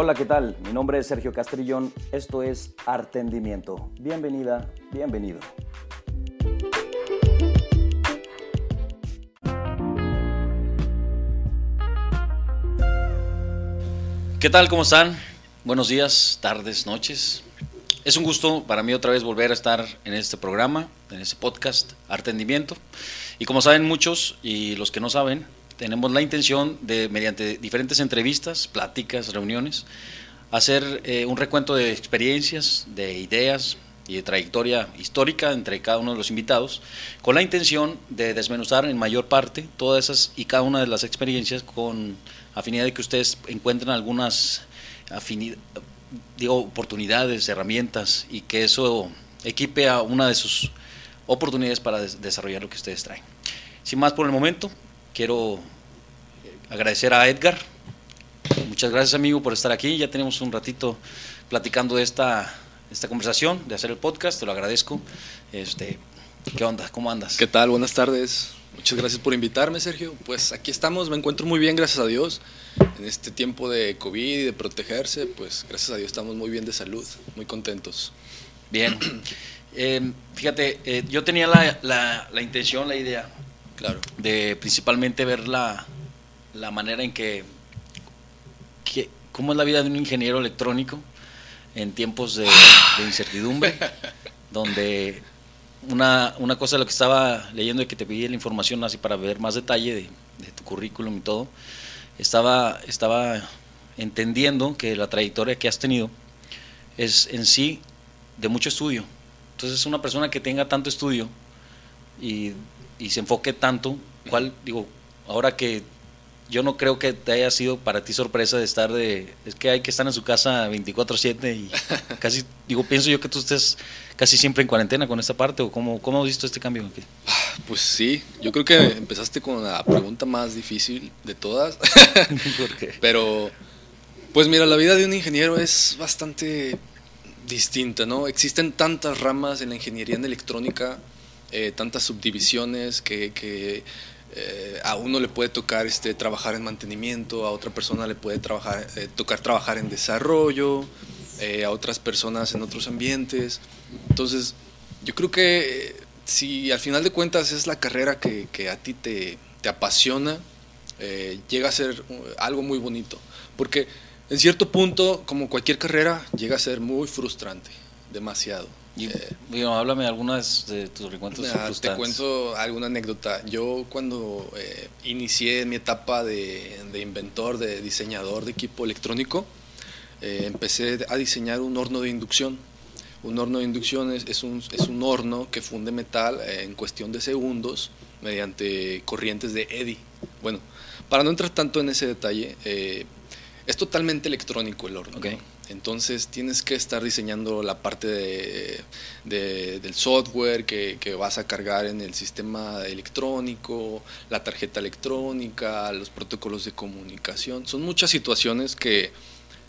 Hola, ¿qué tal? Mi nombre es Sergio Castrillón. Esto es Artendimiento. Bienvenida, bienvenido. ¿Qué tal? ¿Cómo están? Buenos días, tardes, noches. Es un gusto para mí otra vez volver a estar en este programa, en este podcast, Artendimiento. Y como saben muchos y los que no saben, tenemos la intención de, mediante diferentes entrevistas, pláticas, reuniones, hacer eh, un recuento de experiencias, de ideas y de trayectoria histórica entre cada uno de los invitados, con la intención de desmenuzar en mayor parte todas esas y cada una de las experiencias con afinidad de que ustedes encuentren algunas digo, oportunidades, herramientas y que eso equipe a una de sus oportunidades para desarrollar lo que ustedes traen. Sin más por el momento, quiero agradecer a Edgar. Muchas gracias amigo por estar aquí. Ya tenemos un ratito platicando de esta, esta conversación, de hacer el podcast, te lo agradezco. Este, ¿Qué onda? ¿Cómo andas? ¿Qué tal? Buenas tardes. Muchas gracias por invitarme, Sergio. Pues aquí estamos, me encuentro muy bien, gracias a Dios. En este tiempo de COVID y de protegerse, pues gracias a Dios estamos muy bien de salud, muy contentos. Bien. Eh, fíjate, eh, yo tenía la, la, intención, la idea, claro, de principalmente ver la, la manera en que, que, cómo es la vida de un ingeniero electrónico en tiempos de, de incertidumbre, donde una, una cosa de lo que estaba leyendo y que te pedí la información así para ver más detalle de, tu currículum y todo, estaba, estaba entendiendo que la trayectoria que has tenido es en sí de mucho estudio. Entonces una persona que tenga tanto estudio y, y se enfoque tanto, cuál, digo, ahora que yo no creo que te haya sido para ti sorpresa de estar de... Es que hay que estar en su casa 24/7 y casi, digo, pienso yo que tú estés casi siempre en cuarentena con esta parte o cómo, cómo has visto este cambio? Ah, pues sí, yo creo que empezaste con la pregunta más difícil de todas. ¿Por qué? Pero, pues mira, la vida de un ingeniero es bastante distinta, ¿no? Existen tantas ramas en la ingeniería en electrónica, eh, tantas subdivisiones que, eh, a uno le puede tocar este, trabajar en mantenimiento, a otra persona le puede trabajar, eh, tocar trabajar en desarrollo, a otras personas en otros ambientes. Entonces, yo creo que si al final de cuentas es la carrera que, que a ti te, te apasiona, llega a ser algo muy bonito. Porque en cierto punto, como cualquier carrera, llega a ser muy frustrante, demasiado. Y, eh, háblame algunas de tus recuentos. te cuento alguna anécdota. Yo cuando eh, inicié mi etapa de, inventor, de diseñador de equipo electrónico, eh, empecé a diseñar un horno de inducción. Un horno de inducción es, un, es un horno que funde metal en cuestión de segundos mediante corrientes de Eddy. Bueno, para no entrar tanto en ese detalle, es totalmente electrónico el horno. Entonces tienes que estar diseñando la parte de, del software que, que, vas a cargar en el sistema electrónico, la tarjeta electrónica, los protocolos de comunicación. Son muchas situaciones que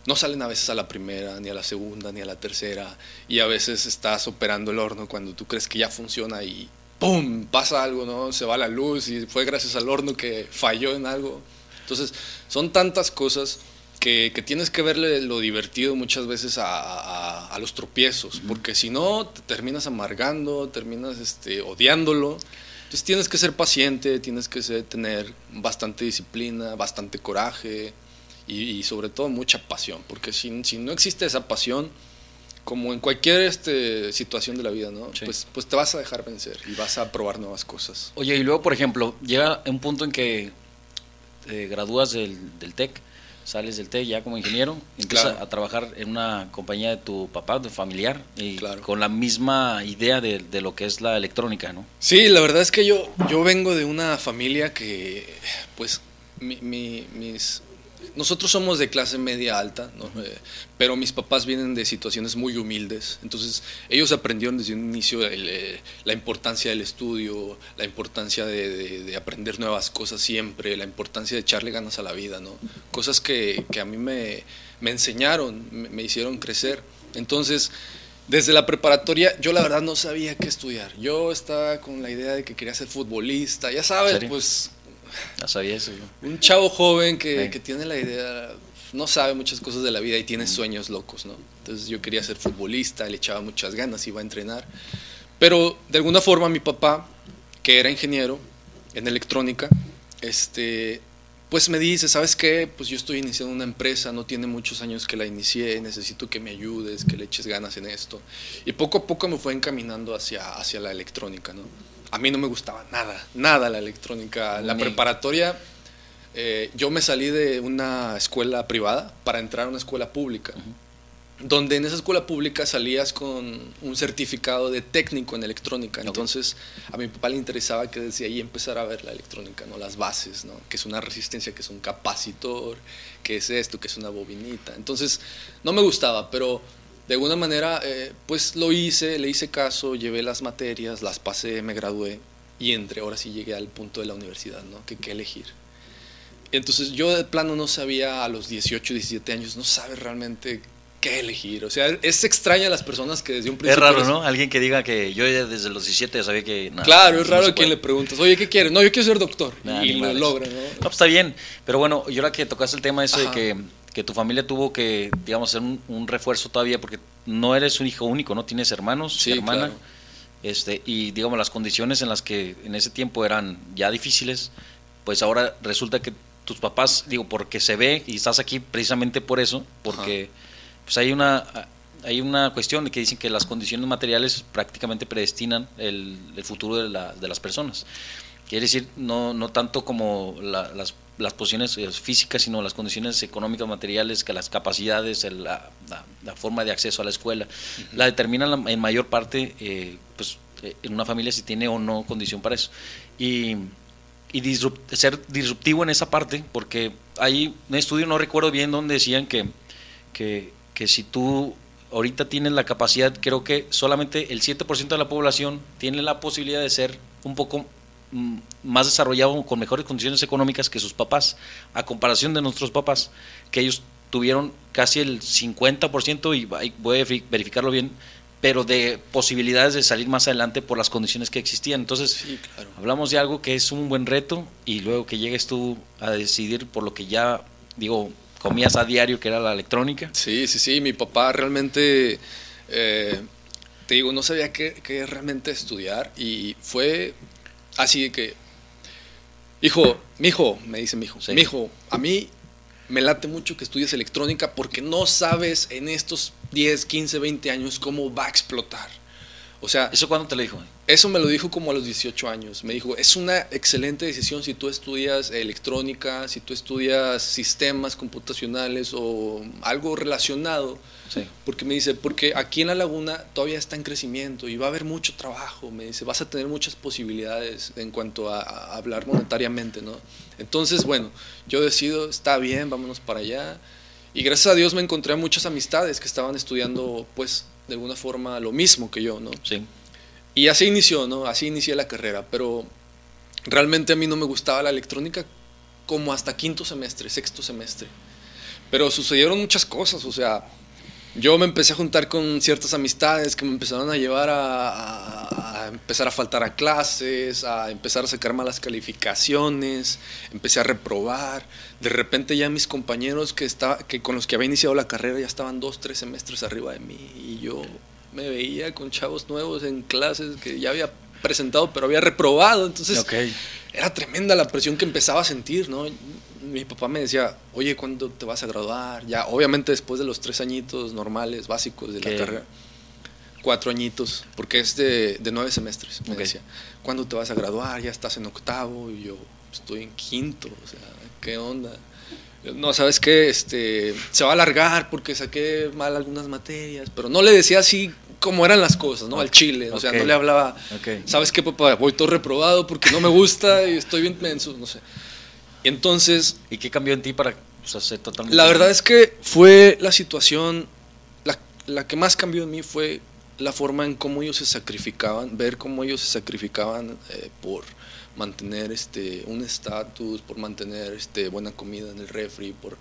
no salen a veces a la primera, ni a la segunda, ni a la tercera. Y a veces estás operando el horno cuando tú crees que ya funciona y ¡pum! pasa algo, ¿no? Se va la luz y fue gracias al horno que falló en algo. Entonces son tantas cosas que, tienes que verle lo divertido muchas veces a, los tropiezos, porque si no, te terminas amargando, terminas este, odiándolo. Entonces tienes que ser paciente, tienes que tener bastante disciplina, bastante coraje y, sobre todo mucha pasión, porque si, si, no existe esa pasión, como en cualquier este, situación de la vida, ¿no? Pues, pues te vas a dejar vencer y vas a probar nuevas cosas. Oye, y luego, por ejemplo, llega un punto en que te gradúas del, del TEC sales del TEC ya como ingeniero, empiezas a trabajar en una compañía de tu papá, de familiar, y con la misma idea de, de, lo que es la electrónica, ¿no? Sí, la verdad es que yo, yo vengo de una familia que, pues, mi, mis, nosotros somos de clase media alta, eh, pero mis papás vienen de situaciones muy humildes. Entonces, ellos aprendieron desde un inicio eh, la importancia del estudio, la importancia de, aprender nuevas cosas siempre, la importancia de echarle ganas a la vida, ¿no? Cosas que, a mí me, enseñaron, me, hicieron crecer. Entonces, desde la preparatoria, yo la verdad no sabía qué estudiar. Yo estaba con la idea de que quería ser futbolista, ya sabes, pues ya sabía eso. Un chavo joven que, tiene la idea, no sabe muchas cosas de la vida y tiene sueños locos, ¿no? Entonces yo quería ser futbolista, le echaba muchas ganas, iba a entrenar. Pero de alguna forma mi papá, que era ingeniero en electrónica, este, pues me dice, ¿sabes qué? Pues yo estoy iniciando una empresa, no tiene muchos años que la inicié, necesito que me ayudes, que le eches ganas en esto. Y poco a poco me fue encaminando hacia, hacia la electrónica, ¿no? A mí no me gustaba nada, nada la electrónica. La preparatoria, eh, yo me salí de una escuela privada para entrar a una escuela pública donde en esa escuela pública salías con un certificado de técnico en electrónica. Entonces, a mi papá le interesaba que desde ahí empezara a ver la electrónica, ¿no? Las bases, ¿no? Que es una resistencia, que es un capacitor, que es esto, que es una bobinita. Entonces, no me gustaba, pero de alguna manera, eh, pues lo hice, le hice caso, llevé las materias, las pasé, me gradué y entre ahora sí llegué al punto de la universidad, ¿no? Que qué elegir. Entonces, yo de plano no sabía a los 18, 17 años, no sabes realmente qué elegir. O sea, es extraña a las personas que desde un principio. Es raro, ¿no? Alguien que diga que yo desde los 17 sabía que. claro, es raro a quien le preguntas, oye, ¿qué quieres? No, yo quiero ser doctor. y lo logra, ¿no? No, pues está bien. Pero bueno, yo ahora que tocaste el tema eso de que, que, tu familia tuvo que, digamos, hacer un, refuerzo todavía, porque no eres un hijo único, ¿no? Tienes hermanos, sí, hermana. Este, y digamos, las condiciones en las que en ese tiempo eran ya difíciles, pues ahora resulta que tus papás, digo, porque se ve, y estás aquí precisamente por eso, porque pues hay una, hay una cuestión de que dicen que las condiciones materiales prácticamente predestinan el, futuro de, la, de, las personas. Quiere decir, no, no tanto como las, las, posiciones eh, físicas, sino las condiciones económicas, materiales, que las capacidades, la, la, forma de acceso a la escuela, la determinan en mayor parte eh, pues, eh, en una familia si tiene o no condición para eso. Y, y ser disruptivo en esa parte, porque hay un estudio, no recuerdo bien, donde decían que, que que si tú ahorita tienes la capacidad, creo que solamente el 7% de la población tiene la posibilidad de ser un poco más desarrollado, con mejores condiciones económicas que sus papás, a comparación de nuestros papás, que ellos tuvieron casi el 50%, y voy a verificarlo bien, pero de posibilidades de salir más adelante por las condiciones que existían. Entonces, hablamos de algo que es un buen reto y luego que llegues tú a decidir por lo que ya, digo, comías a diario, que era la electrónica. Sí, sí, sí, mi papá realmente, eh, te digo, no sabía qué, realmente estudiar y fue así de que, hijo, mi hijo, me dice mi hijo, mi hijo, a mí me late mucho que estudies electrónica porque no sabes en estos 10, 15, 20 años cómo va a explotar. O sea, ¿eso cuándo te lo dijo? Eso me lo dijo como a los 18 años. Me dijo, es una excelente decisión si tú estudias electrónica, si tú estudias sistemas computacionales o algo relacionado. Sí. Porque me dice, porque aquí en la laguna todavía está en crecimiento y va a haber mucho trabajo. Me dice, vas a tener muchas posibilidades en cuanto a, a hablar monetariamente, ¿no? Entonces, bueno, yo decido, está bien, vámonos para allá. Y gracias a Dios me encontré a muchas amistades que estaban estudiando, pues, de alguna forma lo mismo que yo, ¿no? Sí. Y así inició, ¿no? Así inicié la carrera, pero realmente a mí no me gustaba la electrónica como hasta quinto semestre, sexto semestre. Pero sucedieron muchas cosas, o sea, yo me empecé a juntar con ciertas amistades que me empezaron a llevar a, empezar a faltar a clases, a empezar a sacar malas calificaciones, empecé a reprobar. De repente ya mis compañeros que, estaba, que con los que había iniciado la carrera ya estaban dos, tres semestres arriba de mí y yo me veía con chavos nuevos en clases que ya había presentado pero había reprobado. Entonces era tremenda la presión que empezaba a sentir, ¿no? Mi papá me decía, oye, ¿cuándo te vas a graduar? Ya, obviamente después de los tres añitos normales, básicos de la carrera, cuatro añitos, porque es de, nueve semestres, me decía, ¿cuándo te vas a graduar? Ya estás en octavo y yo estoy en quinto, o sea, ¿qué onda? No, ¿sabes qué? Este, se va a alargar porque saqué mal algunas materias, pero no le decía así como eran las cosas, ¿no? Al chile, o sea, no le hablaba, ¿sabes qué, papá? Voy todo reprobado porque no me gusta y estoy bien menso, no sé. Entonces... ¿Y qué cambió en ti para hacer totalmente? La verdad es que fue la situación, la, que más cambió en mí fue la forma en cómo ellos se sacrificaban, ver cómo ellos se sacrificaban eh, por mantener este, un estatus, por mantener este, buena comida en el refri, por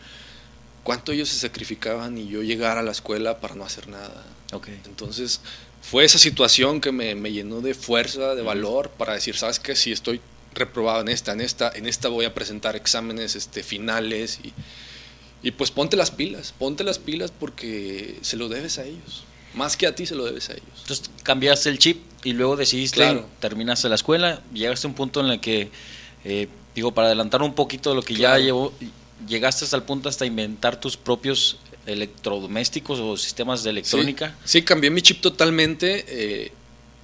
cuánto ellos se sacrificaban y yo llegar a la escuela para no hacer nada. Okay. Entonces fue esa situación que me, me llenó de fuerza, de valor, para decir, ¿sabes qué? Si estoy reprobado en esta, en esta, en esta voy a presentar exámenes este, finales y, Y pues ponte las pilas, ponte las pilas porque se lo debes a ellos. Más que a ti se lo debes a ellos. Entonces cambiaste el chip y luego decidiste, Claro. terminaste la escuela, llegaste a un punto en el que, eh, digo, para adelantar un poquito de lo que Claro. ya llevó, llegaste hasta el punto hasta inventar tus propios electrodomésticos o sistemas de electrónica. Sí, sí, cambié mi chip totalmente. eh,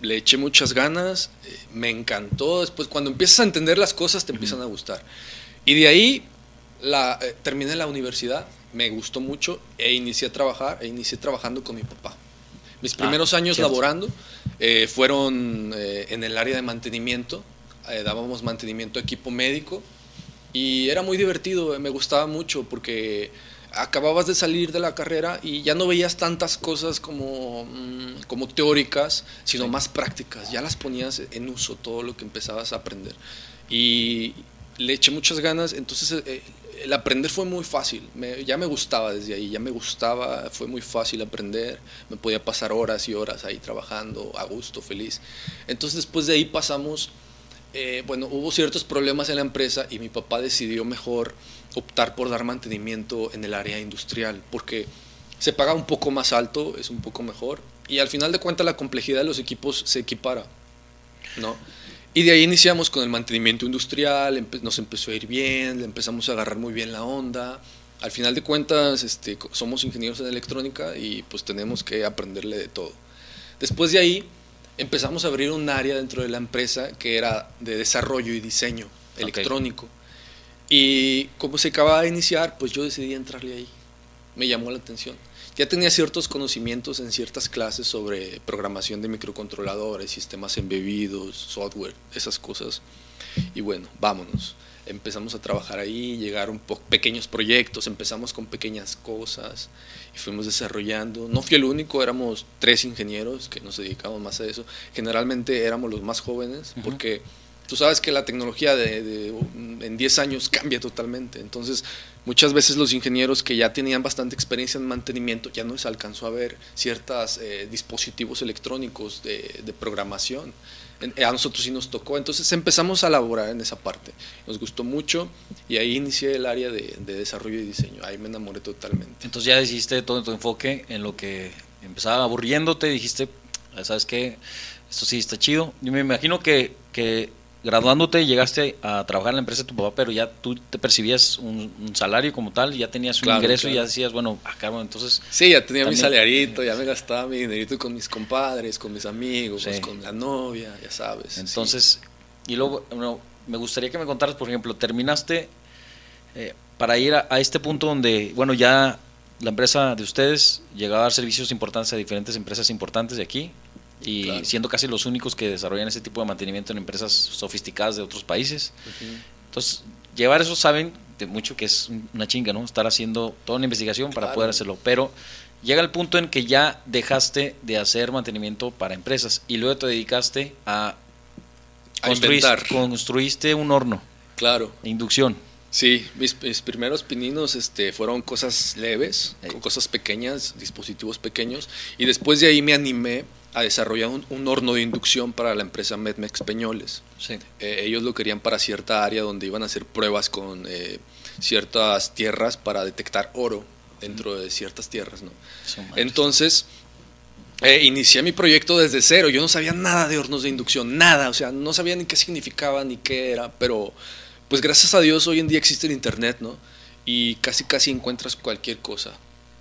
le eché muchas ganas. eh, me encantó. Después, cuando empiezas a entender las cosas, te empiezan a gustar. Y de ahí la, eh, terminé la universidad. Me gustó mucho e inicié a trabajar. E inicié trabajando con mi papá. Mis primeros años cierto. laborando eh, fueron eh, en el área de mantenimiento. dábamos mantenimiento a equipo médico. Y era muy divertido, me gustaba mucho porque acababas de salir de la carrera y ya no veías tantas cosas como, mm, como teóricas, sino Sí. más prácticas. Ya las ponías en uso, todo lo que empezabas a aprender. Y le eché muchas ganas, entonces eh, el aprender fue muy fácil. Me- ya me gustaba desde ahí, ya me gustaba, fue muy fácil aprender. Me podía pasar horas y horas ahí trabajando, a gusto, feliz. Entonces después de ahí pasamos eh, bueno, hubo ciertos problemas en la empresa y mi papá decidió mejor optar por dar mantenimiento en el área industrial, porque se paga un poco más alto, es un poco mejor, y al final de cuentas la complejidad de los equipos se equipara, ¿no? Y de ahí iniciamos con el mantenimiento industrial, empe- nos empezó a ir bien, le empezamos a agarrar muy bien la onda. Al final de cuentas, este, somos ingenieros en electrónica y pues tenemos que aprenderle de todo. Después de ahí, empezamos a abrir un área dentro de la empresa que era de desarrollo y diseño electrónico. Y como se acababa de iniciar, pues yo decidí entrarle ahí. Me llamó la atención. Ya tenía ciertos conocimientos en ciertas clases sobre programación de microcontroladores, sistemas embebidos, software, esas cosas. Y bueno, vámonos. Empezamos a trabajar ahí, llegaron pequeños proyectos, empezamos con pequeñas cosas y fuimos desarrollando. No fui el único, éramos tres ingenieros que nos dedicamos más a eso. Generalmente éramos los más jóvenes porque tú sabes que la tecnología de, de- en 10 años cambia totalmente. Entonces, muchas veces los ingenieros que ya tenían bastante experiencia en mantenimiento ya no les alcanzó a ver ciertos dispositivos electrónicos de, de programación. A nosotros sí nos tocó. Entonces empezamos a laborar en esa parte. Nos gustó mucho y ahí inicié el área de, de desarrollo y diseño. Ahí me enamoré totalmente. Entonces ya decidiste todo tu enfoque en lo que empezaba aburriéndote, dijiste, ¿sabes qué? Esto sí está chido. Yo me imagino que, que graduándote llegaste a trabajar en la empresa de tu papá, pero ya tú te percibías un, un salario como tal, ya tenías un Claro, ingreso y ya decías, bueno, acá, bueno, entonces Sí, ya tenía mi salariito, ya me gastaba mi dinerito con mis compadres, con mis amigos, Sí. con la novia, ya sabes. Entonces, y luego, bueno, me gustaría que me contaras, por ejemplo, terminaste eh, para ir a, a este punto donde, bueno, ya la empresa de ustedes llegaba a dar servicios importantes a diferentes empresas importantes de aquí y Claro. siendo casi los únicos que desarrollan ese tipo de mantenimiento en empresas sofisticadas de otros países. Sí. Ujú. Entonces, llevar eso saben de mucho que es un- una chinga, ¿no? Estar haciendo toda una investigación para Claro. poder hacerlo. Pero llega el punto en que ya dejaste de hacer mantenimiento para empresas y luego te dedicaste a, A construir- inventar. construiste un horno Claro. inducción. Sí, mis, mis primeros pininos este, fueron cosas leves, con cosas pequeñas, dispositivos pequeños, y después de ahí me animé a desarrollar un, un horno de inducción para la empresa Medmex Peñoles. Sí. Eh, ellos lo querían para cierta área donde iban a hacer pruebas con eh, ciertas tierras para detectar oro dentro de ciertas tierras, ¿no? Entonces, eh, inicié mi proyecto desde cero. Yo no sabía nada de hornos de inducción, nada. O sea, no sabía ni qué significaba ni qué era. Pero, pues gracias a Dios, hoy en día existe el Internet, ¿no? Y casi, casi encuentras cualquier cosa.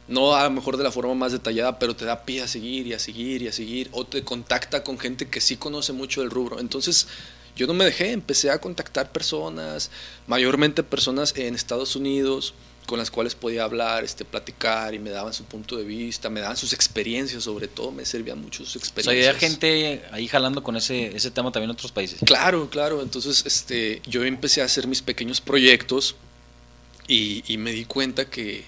No a lo mejor de la forma más detallada, pero te da pie a seguir y a seguir y a seguir. O te contacta con gente que sí conoce mucho del rubro. Entonces, yo no me dejé. Empecé a contactar personas, mayormente personas en Estados Unidos con las cuales podía hablar, este, platicar y me daban su punto de vista, me daban sus experiencias sobre todo, me servían mucho sus O sea, experiencias. había gente ahí jalando con ese, ese tema también en otros países. Claro, claro, entonces este, yo empecé a hacer mis pequeños proyectos y, y me di cuenta que,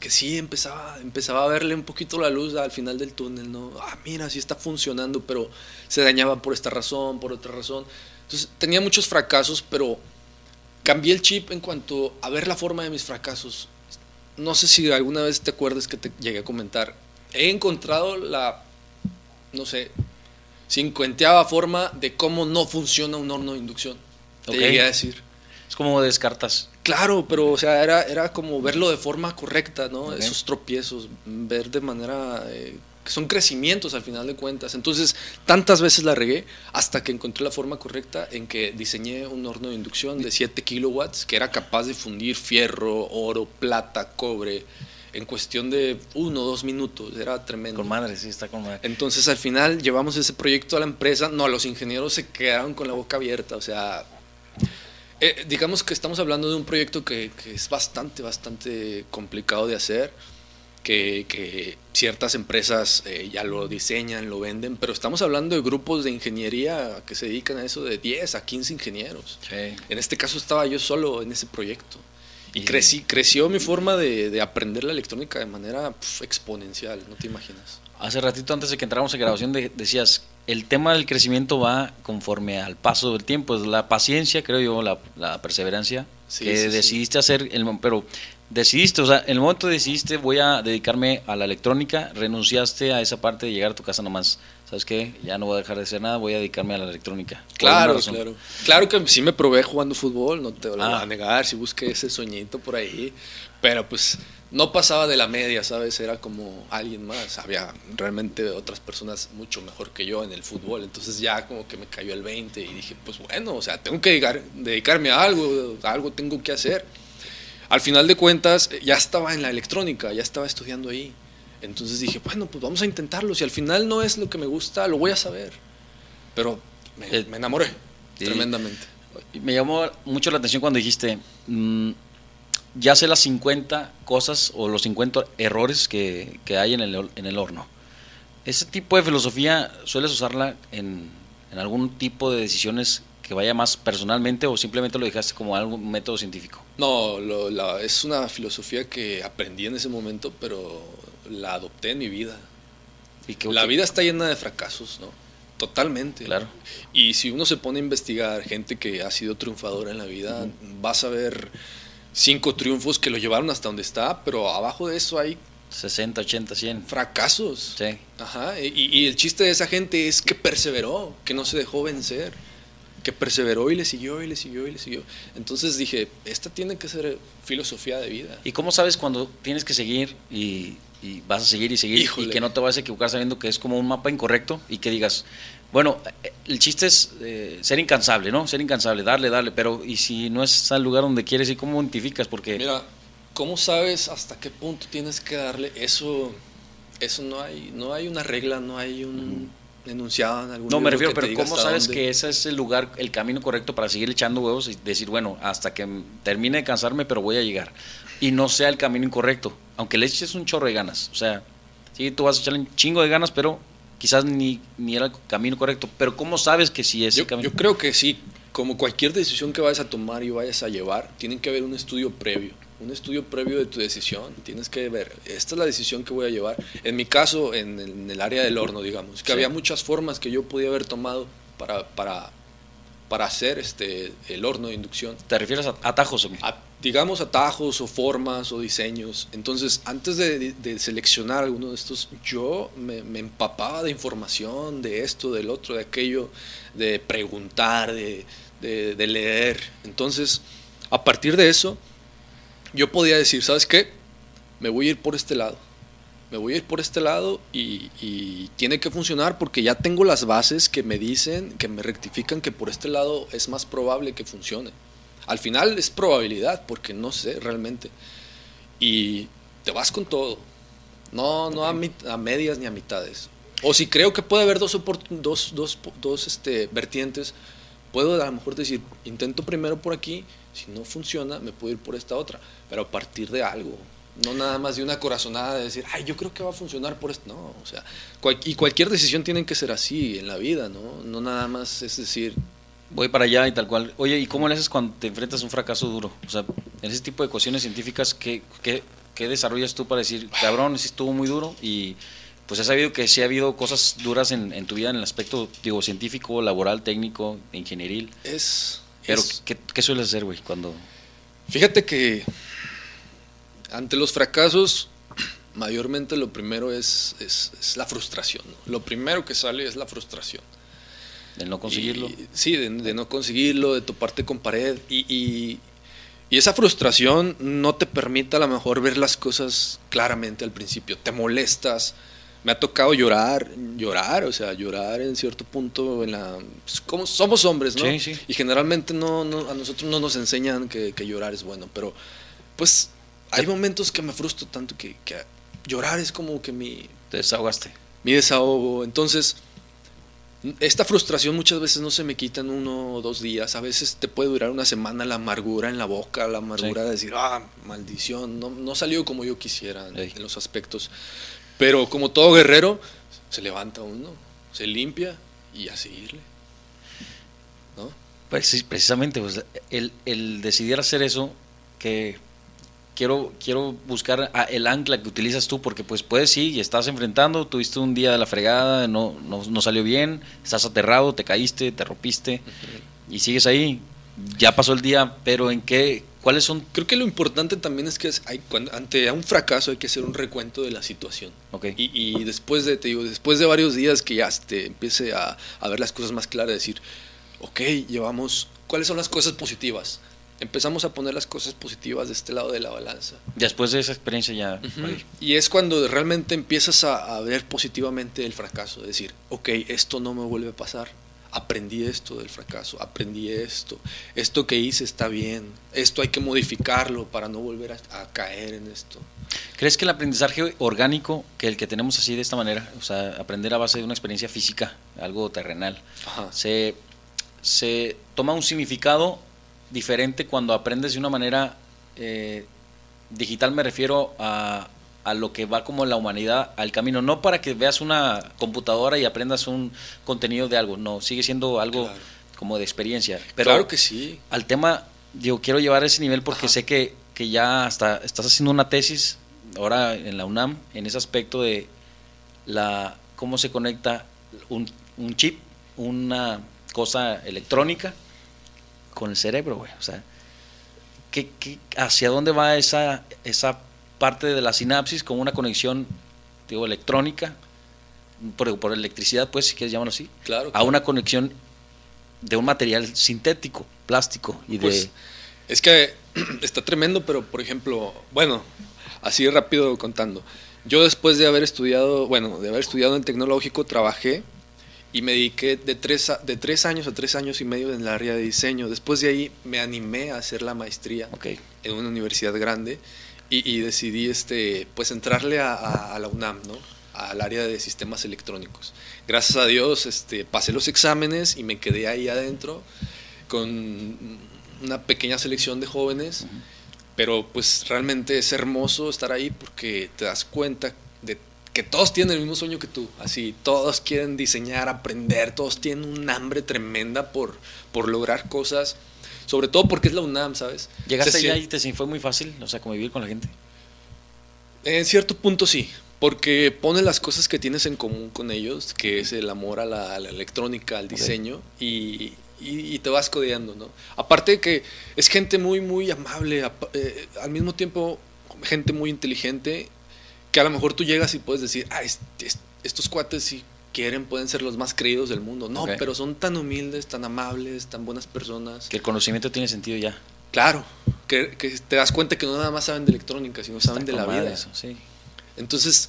que sí, empezaba, empezaba a verle un poquito la luz al final del túnel, ¿no? Ah, mira, sí está funcionando, pero se dañaba por esta razón, por otra razón. Entonces tenía muchos fracasos, pero cambié el chip en cuanto a ver la forma de mis fracasos. No sé si alguna vez te acuerdas que te llegué a comentar. He encontrado la, no sé, cincuenteava forma de cómo no funciona un horno de inducción. Te Ok. llegué a decir. Es como descartas. Claro, pero o sea, era, era como verlo de forma correcta, ¿no? Esos tropiezos, ver de manera... Eh, que son crecimientos al final de cuentas. Entonces, tantas veces la regué hasta que encontré la forma correcta en que diseñé un horno de inducción de 7 kilowatts que era capaz de fundir fierro, oro, plata, cobre en cuestión de uno o dos minutos. Era tremendo. Con madre, sí, está con madre. Entonces, al final llevamos ese proyecto a la empresa. No, los ingenieros se quedaron con la boca abierta. O sea, eh, digamos que estamos hablando de un proyecto que, que es bastante, bastante complicado de hacer que, ciertas empresas eh, ya lo diseñan, lo venden, pero estamos hablando de grupos de ingeniería que se dedican a eso de 10 a 15 ingenieros. En este caso estaba yo solo en ese proyecto. Y, crecí, creció mi forma de, aprender la electrónica de manera exponencial, no te imaginas. Hace ratito antes de que entráramos en grabación decías, el tema del crecimiento va conforme al paso del tiempo, es la paciencia, creo yo, la, perseverancia, que decidiste hacer, el, pero decidiste, o sea, en el momento decidiste voy a dedicarme a la electrónica, renunciaste a esa parte de llegar a tu casa nomás. ¿Sabes qué? Ya no voy a dejar de hacer nada, voy a dedicarme a la electrónica. Claro, claro. Claro que sí me probé jugando fútbol, no te lo voy a ah. negar, si busqué ese soñito por ahí, pero pues no pasaba de la media, ¿sabes? Era como alguien más. Había realmente otras personas mucho mejor que yo en el fútbol. Entonces ya como que me cayó el 20 y dije, pues bueno, o sea, tengo que dedicar, dedicarme a algo, algo tengo que hacer al final de cuentas ya estaba en la electrónica, ya estaba estudiando ahí. Entonces dije, bueno, pues vamos a intentarlo. Si al final no es lo que me gusta, lo voy a saber. Pero me, eh, enamoré tremendamente. Me llamó mucho la atención cuando dijiste, mm, ya sé las 50 cosas o los 50 errores que, hay en el, en el horno. ¿Ese tipo de filosofía sueles usarla en, en algún tipo de decisiones que vaya más personalmente o simplemente lo dejaste como algún método científico? No, es una filosofía que aprendí en ese momento, pero la adopté en mi vida. ¿Y que, la vida está llena de fracasos, ¿no? Totalmente. Claro. Y si uno se pone a investigar gente que ha sido triunfadora en la vida, vas a ver cinco triunfos que lo llevaron hasta donde está, pero abajo de eso hay 60, 80, 100. Fracasos. Sí. Ajá. Y, y, el chiste de esa gente es que perseveró, que no se dejó vencer que perseveró y le siguió y le siguió y le siguió. Entonces dije, esta tiene que ser filosofía de vida. ¿Y cómo sabes cuando tienes que seguir y, vas a seguir y seguir y que no te vas a equivocar sabiendo que es como un mapa incorrecto y que digas, bueno, el chiste es eh, ser incansable, ¿no? Ser incansable, darle, darle, pero ¿y si no es al lugar donde quieres y cómo identificas? Porque... Mira, ¿cómo sabes hasta qué punto tienes que darle? Eso, eso no hay, no hay una regla, no hay un enunciado en algún No, me refiero, pero ¿cómo sabes que ese es el lugar, el camino correcto para seguir echando huevos y decir, bueno, hasta que termine de cansarme, pero voy a llegar? Y no sea el camino incorrecto, aunque le eches un chorro de ganas. O sea, sí, tú vas a echarle un chingo de ganas, pero quizás ni, ni era el camino correcto. Pero ¿cómo sabes que sí es yo, el camino? Yo creo que sí. Como cualquier decisión que vayas a tomar y vayas a llevar, tiene que haber un estudio previo un estudio previo de tu decisión. Tienes que ver, esta es la decisión que voy a llevar. En mi caso, en, el área del horno, digamos, que había muchas formas que yo podía haber tomado para, para, para hacer este, el horno de inducción. ¿Te refieres a atajos? Digamos atajos o formas o diseños. Entonces, antes de, seleccionar alguno de estos, yo me, empapaba de información, de esto, del otro, de aquello, de preguntar, de, de leer. Entonces, a partir de eso, yo podía decir, ¿sabes qué? Me voy a ir por este lado. Me voy a ir por este lado y, tiene que funcionar porque ya tengo las bases que me dicen, que me rectifican que por este lado es más probable que funcione. Al final es probabilidad porque no sé realmente. Y te vas con todo. No, no a, medias ni a mitades. O si creo que puede haber dos, dos, dos, dos este, vertientes, puedo a lo mejor decir, intento primero por aquí si no funciona, me puedo ir por esta otra, pero a partir de algo, no nada más de una corazonada de decir, ay, yo creo que va a funcionar por esto. No, o sea, y cualquier decisión tiene que ser así en la vida, ¿no? No nada más es decir. Voy para allá y tal cual. Oye, ¿y cómo le haces cuando te enfrentas a un fracaso duro? O sea, en ese tipo de ecuaciones científicas, ¿qué, qué, qué desarrollas tú para decir, cabrón, sí estuvo muy duro y pues he sabido que sí ha habido cosas duras en, en tu vida en el aspecto, digo, científico, laboral, técnico, ingenieril? Es pero, ¿qué, ¿qué, sueles hacer, güey, cuando...? Fíjate que ante los fracasos, mayormente lo primero es, es, la frustración. Lo primero que sale es la frustración. De no conseguirlo. sí, de, no conseguirlo, de toparte con pared. Y, Y esa frustración no te permite a lo mejor ver las cosas claramente al principio. Te molestas. Me ha tocado llorar, llorar, o sea, llorar en cierto punto en la... pues, como somos hombres, ¿no? Sí, sí. Y generalmente no, no- a nosotros no nos enseñan que, que llorar es bueno, pero pues hay momentos que me frustro tanto que, que llorar es como que mi, Te desahogaste. mi desahogo. Entonces, esta frustración muchas veces no se me quita en uno o dos días. A veces te puede durar una semana la amargura en la boca, la amargura Sí. de decir, ah, maldición, no, no salió como yo quisiera en los aspectos. Pero como todo guerrero, se levanta uno, se limpia y a seguirle. ¿No? Pues sí, precisamente, pues, el, el decidir hacer eso, que quiero, quiero buscar a- el ancla que utilizas tú, porque pues puedes sí, y estás enfrentando, tuviste un día de la fregada, no, no, no salió bien, estás aterrado, te caíste, te rompiste, y sigues ahí. Ya pasó el día, pero ¿en qué? ¿Cuáles son? Creo que lo importante también es que hay, cuando, ante un fracaso hay que hacer un recuento de la situación. Ok. Y, y después de, te digo, después de varios días que ya te empiece a, a ver las cosas más claras, decir, ok, llevamos, ¿cuáles son las cosas positivas? Empezamos a poner las cosas positivas de este lado de la balanza. Después de esa experiencia ya... Y es cuando realmente empiezas a, a ver positivamente el fracaso, decir, ok, esto no me vuelve a pasar. Aprendí esto del fracaso, aprendí esto, esto que hice está bien, esto hay que modificarlo para no volver a, a caer en esto. ¿Crees que el aprendizaje orgánico, que el que tenemos así de esta manera, o sea, aprender a base de una experiencia física, algo terrenal, Ajá. se, se toma un significado diferente cuando aprendes de una manera eh, digital, me refiero a, a lo que va como la humanidad al camino, no para que veas una computadora y aprendas un contenido de algo, no, sigue siendo algo Claro. como de experiencia. Pero claro que sí. al tema, digo, quiero llevar ese nivel porque Ajá. sé que, que ya hasta estás haciendo una tesis ahora en la UNAM en ese aspecto de la cómo se conecta un, un chip, una cosa electrónica con el cerebro, güey. O sea, ¿qué, qué- hacia dónde va esa, esa parte de la sinapsis con una conexión, digo, electrónica, por, por electricidad, pues, si quieres llamarlo así, Claro. a una conexión de un material sintético, plástico y de Pues, es que está tremendo, pero por ejemplo, bueno, así rápido contando. Yo después de haber estudiado, bueno, de haber estudiado en tecnológico, trabajé y me dediqué de tres, a- de tres años a tres años y medio en el área de diseño. Después de ahí me animé a hacer la maestría Ok. en una universidad grande y, y decidí este, pues entrarle a, a- a la UNAM, ¿no? al área de sistemas electrónicos. Gracias a Dios este, pasé los exámenes y me quedé ahí adentro con una pequeña selección de jóvenes, pero pues realmente es hermoso estar ahí porque te das cuenta de que todos tienen el mismo sueño que tú, así, todos quieren diseñar, aprender, todos tienen un hambre tremenda por, por lograr cosas, sobre todo porque es la UNAM, ¿sabes? ¿Llegaste allá y te fue muy fácil? O sea, convivir con la gente. En cierto punto sí, porque pone las cosas que tienes en común con ellos, que es el amor a la, a la electrónica, al diseño, y, y- y te vas codeando, ¿no? Aparte de que es gente muy, muy amable, eh, al mismo tiempo gente muy inteligente, que a lo mejor tú llegas y puedes decir, ah, es- es- estos cuates si quieren pueden ser los más creídos del mundo. No, pero son tan humildes, tan amables, tan buenas personas. Que el conocimiento tiene sentido ya. Claro, que, que te das cuenta que no nada más saben de electrónica, sino saben de la vida. eso, sí. Entonces,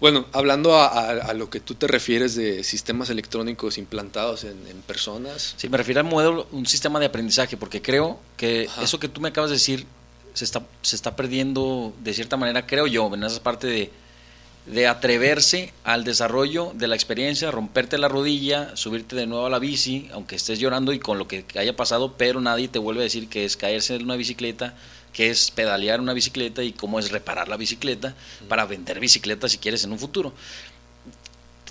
bueno, hablando a, a- a lo que tú te refieres de sistemas electrónicos implantados en, en personas, Sí, me refiero al modelo, un sistema de aprendizaje, porque creo que Ajá. eso que tú me acabas de decir se está, se está perdiendo de cierta manera, creo yo, en esa parte de, de atreverse al desarrollo de la experiencia, romperte la rodilla, subirte de nuevo a la bici, aunque estés llorando y con lo que haya pasado, pero nadie te vuelve a decir que es caerse en una bicicleta, que es pedalear una bicicleta y cómo es reparar la bicicleta para vender bicicletas si quieres en un futuro.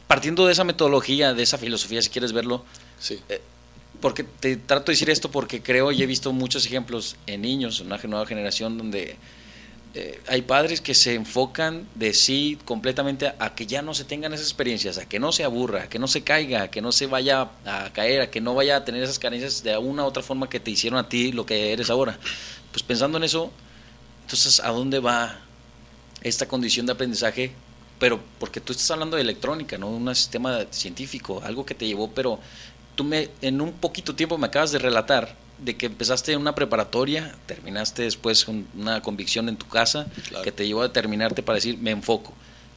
Partiendo de esa metodología, de esa filosofía, si quieres verlo, sí, porque te trato de decir esto porque creo y he visto muchos ejemplos en niños, en una nueva generación donde eh, hay padres que se enfocan de sí completamente a, a que ya no se tengan esas experiencias, a que no se aburra, a que no se caiga, a que no se vaya a caer, a que no vaya a tener esas carencias de una u otra forma que te hicieron a ti lo que eres ahora. Pues pensando en eso, entonces, ¿a dónde va esta condición de aprendizaje? Pero porque tú estás hablando de electrónica, no un sistema científico, algo que te llevó, pero tú me en un poquito tiempo me acabas de relatar de que empezaste en una preparatoria, terminaste después con una convicción en tu casa que te llevó a determinarte para decir, me enfoco.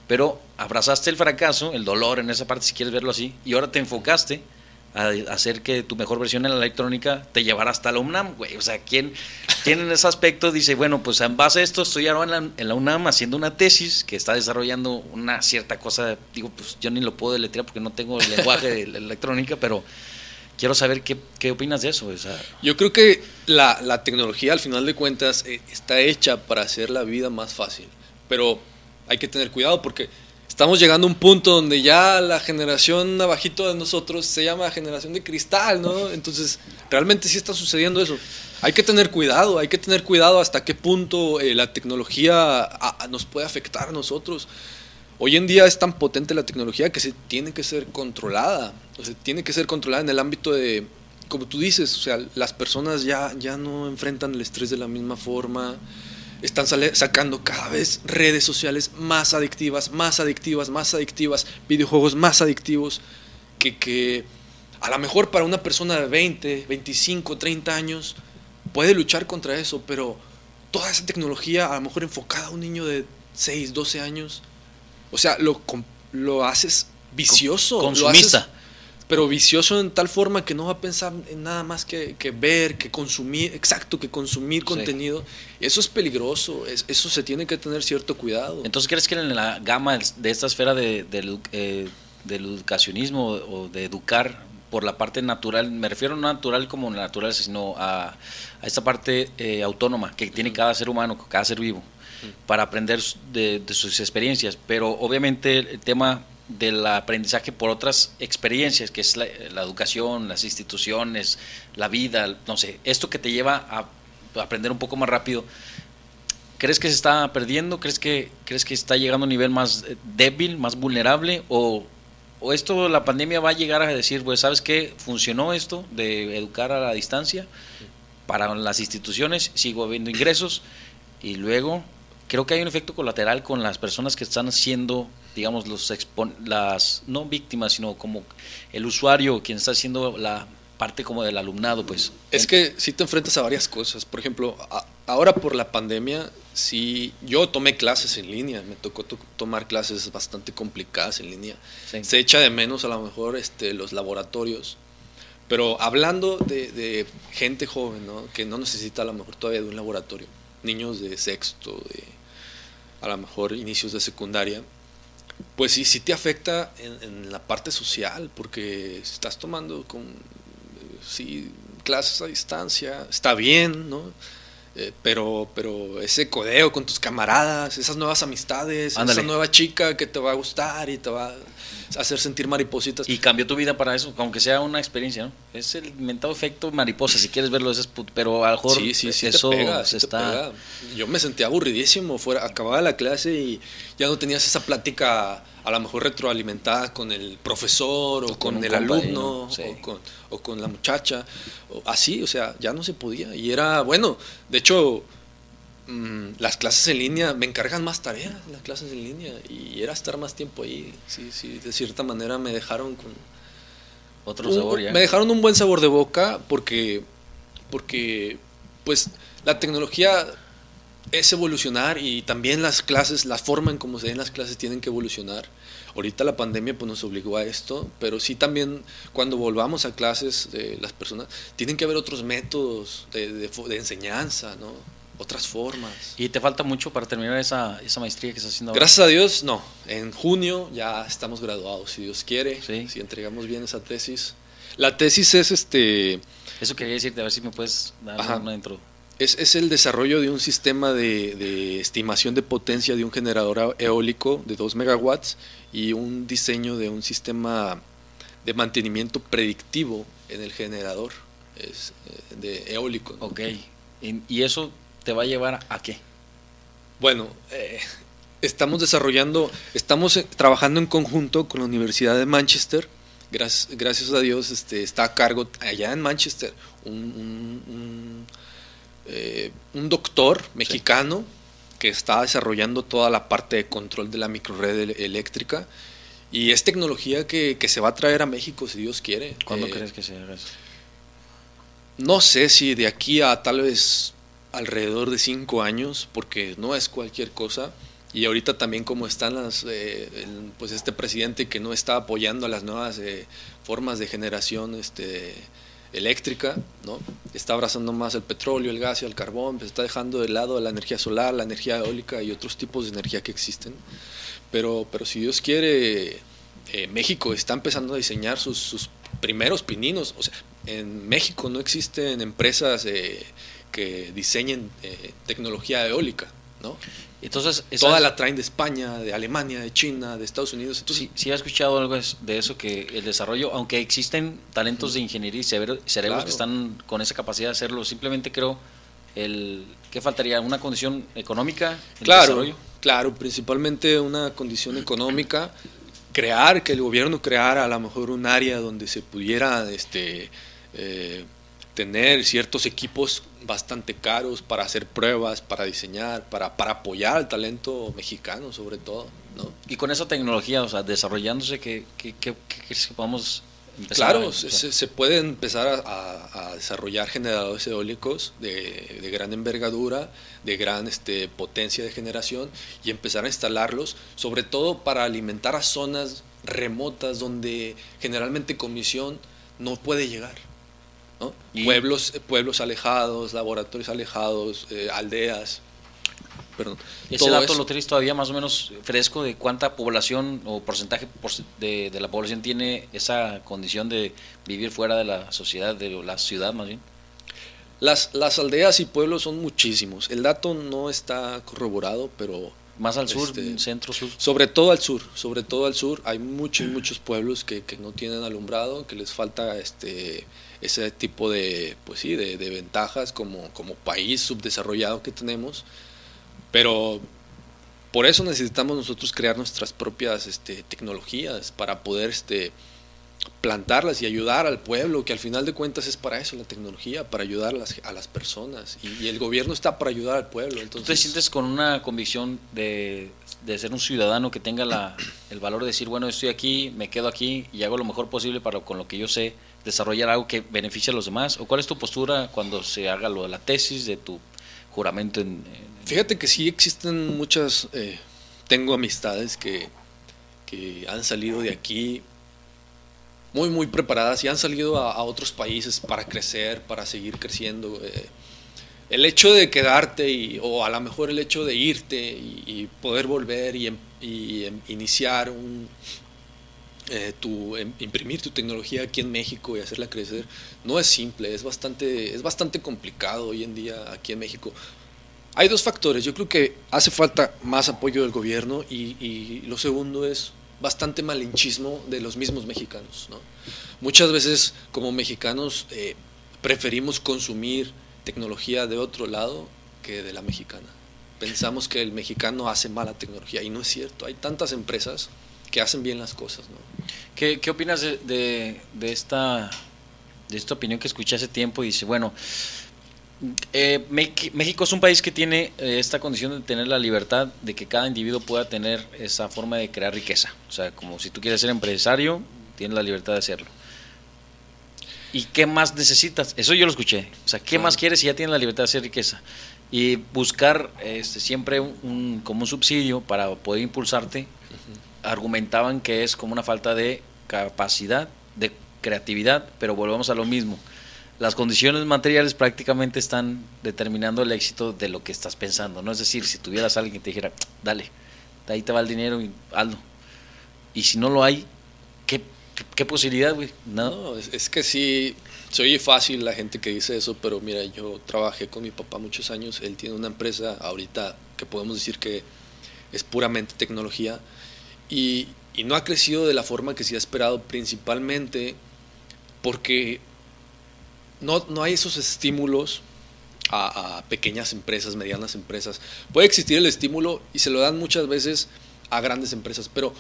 Pero abrazaste el fracaso, el dolor en esa parte, si quieres verlo así, y ahora te enfocaste a hacer que tu mejor versión en la electrónica te llevara hasta la UNAM, güey. O sea, ¿quién, ¿quién, en ese aspecto dice, bueno, pues en base a esto estoy ahora en la, en la, UNAM haciendo una tesis que está desarrollando una cierta cosa, digo, pues yo ni lo puedo deletrear porque no tengo el lenguaje de la electrónica, pero quiero saber qué, qué opinas de eso. O sea, yo creo que la, la, tecnología al final de cuentas eh, está hecha para hacer la vida más fácil, pero hay que tener cuidado porque estamos llegando a un punto donde ya la generación abajito de nosotros se llama generación de cristal, ¿no? Entonces, realmente sí está sucediendo eso. Hay que tener cuidado, hay que tener cuidado hasta qué punto eh, la tecnología a, a nos puede afectar a nosotros. Hoy en día es tan potente la tecnología que se tiene que ser controlada, o sea, tiene que ser controlada en el ámbito de, como tú dices, o sea, las personas ya, ya no enfrentan el estrés de la misma forma, están sacando cada vez redes sociales más adictivas, más adictivas, más adictivas, videojuegos más adictivos, que, que a lo mejor para una persona de 20, 25, 30 años puede luchar contra eso, pero toda esa tecnología a lo mejor enfocada a un niño de 6, 12 años, o sea, lo, lo haces vicioso. Consumista. Pero vicioso en tal forma que no va a pensar en nada más que, que ver, que consumir, exacto, que consumir sí. contenido. Eso es peligroso, es, eso se tiene que tener cierto cuidado. Entonces, ¿crees que en la gama de esta esfera de, de, eh, del educacionismo o de educar por la parte natural, me refiero no natural como natural, sino a, a esta parte eh, autónoma que tiene cada ser humano, cada ser vivo? para aprender de, de, sus experiencias, pero obviamente el tema del aprendizaje por otras experiencias, que es la, educación, las instituciones, la vida, no sé, esto que te lleva a aprender un poco más rápido, ¿crees que se está perdiendo? ¿Crees que, crees que está llegando a un nivel más débil, más vulnerable? ¿O, o esto, la pandemia va a llegar a decir, pues, ¿sabes qué? Funcionó esto de educar a la distancia para las instituciones, sigo habiendo ingresos y luego creo que hay un efecto colateral con las personas que están siendo, digamos, los las no víctimas, sino como el usuario, quien está haciendo la parte como del alumnado, pues. Es que sí te enfrentas a varias cosas. Por ejemplo, a, ahora por la pandemia, sí, yo tomé clases en línea, me tocó to tomar clases bastante complicadas en línea. Sí. Se echa de menos a lo mejor este, los laboratorios. Pero hablando de, de gente joven, ¿no? que no necesita a lo mejor todavía de un laboratorio, niños de sexto, de a lo mejor inicios de secundaria, pues sí, sí te afecta en, en la parte social, porque estás tomando con, sí, clases a distancia, está bien, ¿no? Eh, pero, pero ese codeo con tus camaradas, esas nuevas amistades, Ándale. esa nueva chica que te va a gustar y te va hacer sentir maripositas. Y cambió tu vida para eso, aunque sea una experiencia, ¿no? Es el inventado efecto mariposa, si quieres verlo, es pero a lo mejor sí, sí, sí eso te pega, se está... Te. Yo me sentía aburridísimo, fuera, acababa la clase y ya no tenías esa plática a lo mejor retroalimentada con el profesor o, o con, con el alumno sí. o, con, o, con, la muchacha, o así, o sea, ya no se podía. Y era, bueno, de hecho, mmm, las clases en línea me encargan más tareas, las clases en línea, y era estar más tiempo ahí. Sí, sí, de cierta manera me dejaron con... Otro sabor ya. Me dejaron un buen sabor de boca porque, porque pues, la tecnología es evolucionar y también las clases, la forma en cómo se den las clases tienen que evolucionar. Ahorita la pandemia pues, nos obligó a esto, pero sí también cuando volvamos a clases de las personas, tienen que haber otros métodos de, de, de enseñanza, ¿no? Otras formas. ¿Y te falta mucho para terminar esa, esa maestría que estás haciendo ahora? Gracias a Dios, no. En junio ya estamos graduados, si Dios quiere, ¿Sí? si entregamos bien esa tesis. La tesis es este... Eso quería decirte, a ver si me puedes dar Ajá. una intro. Es, es, el desarrollo de un sistema de, de, estimación de potencia de un generador eólico de 2 megawatts y un diseño de un sistema de mantenimiento predictivo en el generador es, eh, de eólico. ¿no? Ok. ¿Y, ¿Y, eso te va a llevar a qué? Bueno, eh, estamos desarrollando, estamos eh, trabajando en conjunto con la Universidad de Manchester. Gracias, gracias a Dios este, está a cargo allá en Manchester un, un, un eh, un doctor mexicano sí. que está desarrollando toda la parte de control de la microred eléctrica y es tecnología que, que, se va a traer a México si Dios quiere. ¿Cuándo eh, crees que se haga eso? no sé si de aquí a tal vez alrededor de cinco años, porque no es cualquier cosa, y ahorita también como están las, eh, pues este presidente que no está apoyando a las nuevas eh, formas de generación este, eléctrica, ¿no? está abrazando más el petróleo, el gas y el carbón, pues está dejando de lado la energía solar, la energía eólica y otros tipos de energía que existen. Pero, pero si Dios quiere, eh, México está empezando a diseñar sus, sus, primeros pininos. O sea, en México no existen empresas que diseñen tecnología eólica. ¿no? Entonces, toda la traen de España, de Alemania, de China, de Estados Unidos. Entonces, sí, sí he escuchado algo de eso, que el desarrollo, aunque existen talentos de ingeniería y cerebros que están con esa capacidad de hacerlo, simplemente creo, el ¿qué faltaría? ¿Una condición económica? Claro, claro, principalmente una condición económica, crear, que el gobierno creara a lo mejor un área donde se pudiera este, eh, tener ciertos equipos bastante caros para hacer pruebas, para diseñar, para, para apoyar al talento mexicano sobre todo. ¿no? Y con esa tecnología, o sea, desarrollándose, ¿qué, qué, qué, crees que podamos empezar? Claro, se, se, puede empezar a, a, desarrollar generadores eólicos de, de, gran envergadura, de gran este, potencia de generación y empezar a instalarlos, sobre todo para alimentar a zonas remotas donde generalmente comisión no puede llegar. Pueblos, pueblos alejados, laboratorios alejados, eh, aldeas. Perdón. ¿Ese dato lo tienes todavía más o menos fresco de cuánta población o porcentaje de, de, la población tiene esa condición de vivir fuera de la sociedad, de la ciudad más bien? Las, las aldeas y pueblos son muchísimos. El dato no está corroborado, pero más al sur, este, centro, sur. Sobre todo al sur, sobre todo al sur. Hay muchos, muchos pueblos que, que, no tienen alumbrado, que les falta este ese tipo de, pues sí, de, de, ventajas como, como país subdesarrollado que tenemos. Pero por eso necesitamos nosotros crear nuestras propias este, tecnologías para poder este, plantarlas y ayudar al pueblo, que al final de cuentas es para eso la tecnología, para ayudar a las, a las personas. Y, y, el gobierno está para ayudar al pueblo. Entonces, ¿Tú te sientes con una convicción de, de ser un ciudadano que tenga la, el valor de decir, bueno, estoy aquí, me quedo aquí y hago lo mejor posible para con lo que yo sé desarrollar algo que beneficie a los demás? ¿O cuál es tu postura cuando se haga lo de la tesis, de tu juramento? En, en... Fíjate que sí existen muchas, eh, tengo amistades que, que han salido de aquí muy, muy preparadas y han salido a, otros países para crecer, para seguir creciendo. Eh, el hecho de quedarte y, o a lo mejor el hecho de irte y, y poder volver y, y iniciar un, eh, tu, em, imprimir tu tecnología aquí en México y hacerla crecer no es simple, es bastante, es bastante complicado hoy en día aquí en México. Hay dos factores, yo creo que hace falta más apoyo del gobierno y, y lo segundo es bastante malinchismo de los mismos mexicanos. ¿no? Muchas veces como mexicanos eh, preferimos consumir tecnología de otro lado que de la mexicana. Pensamos que el mexicano hace mala tecnología y no es cierto. Hay tantas empresas que hacen bien las cosas. ¿no? ¿Qué, qué opinas de, de, de, esta, de esta opinión que escuché hace tiempo? Y dice, bueno, eh, México es un país que tiene eh, esta condición de tener la libertad de que cada individuo pueda tener esa forma de crear riqueza. O sea, como si tú quieres ser empresario, tienes la libertad de hacerlo. ¿Y qué más necesitas? Eso yo lo escuché. O sea, ¿qué más quieres si ya tienes la libertad de hacer riqueza? Y buscar este, siempre un, un, como un subsidio para poder impulsarte, uh -huh. Argumentaban que es como una falta de capacidad, de creatividad, pero volvemos a lo mismo. Las condiciones materiales prácticamente están determinando el éxito de lo que estás pensando. No es decir, si tuvieras alguien que te dijera, dale, ahí te va el dinero y hazlo. Y si no lo hay, ¿qué, qué, posibilidad, güey? No, no es, que sí, se oye fácil la gente que dice eso, pero mira, yo trabajé con mi papá muchos años. Él tiene una empresa ahorita que podemos decir que es puramente tecnología y, y no ha crecido de la forma que se ha esperado, principalmente porque no, no hay esos estímulos a, a, pequeñas empresas, medianas empresas. Puede existir el estímulo y se lo dan muchas veces a grandes empresas, pero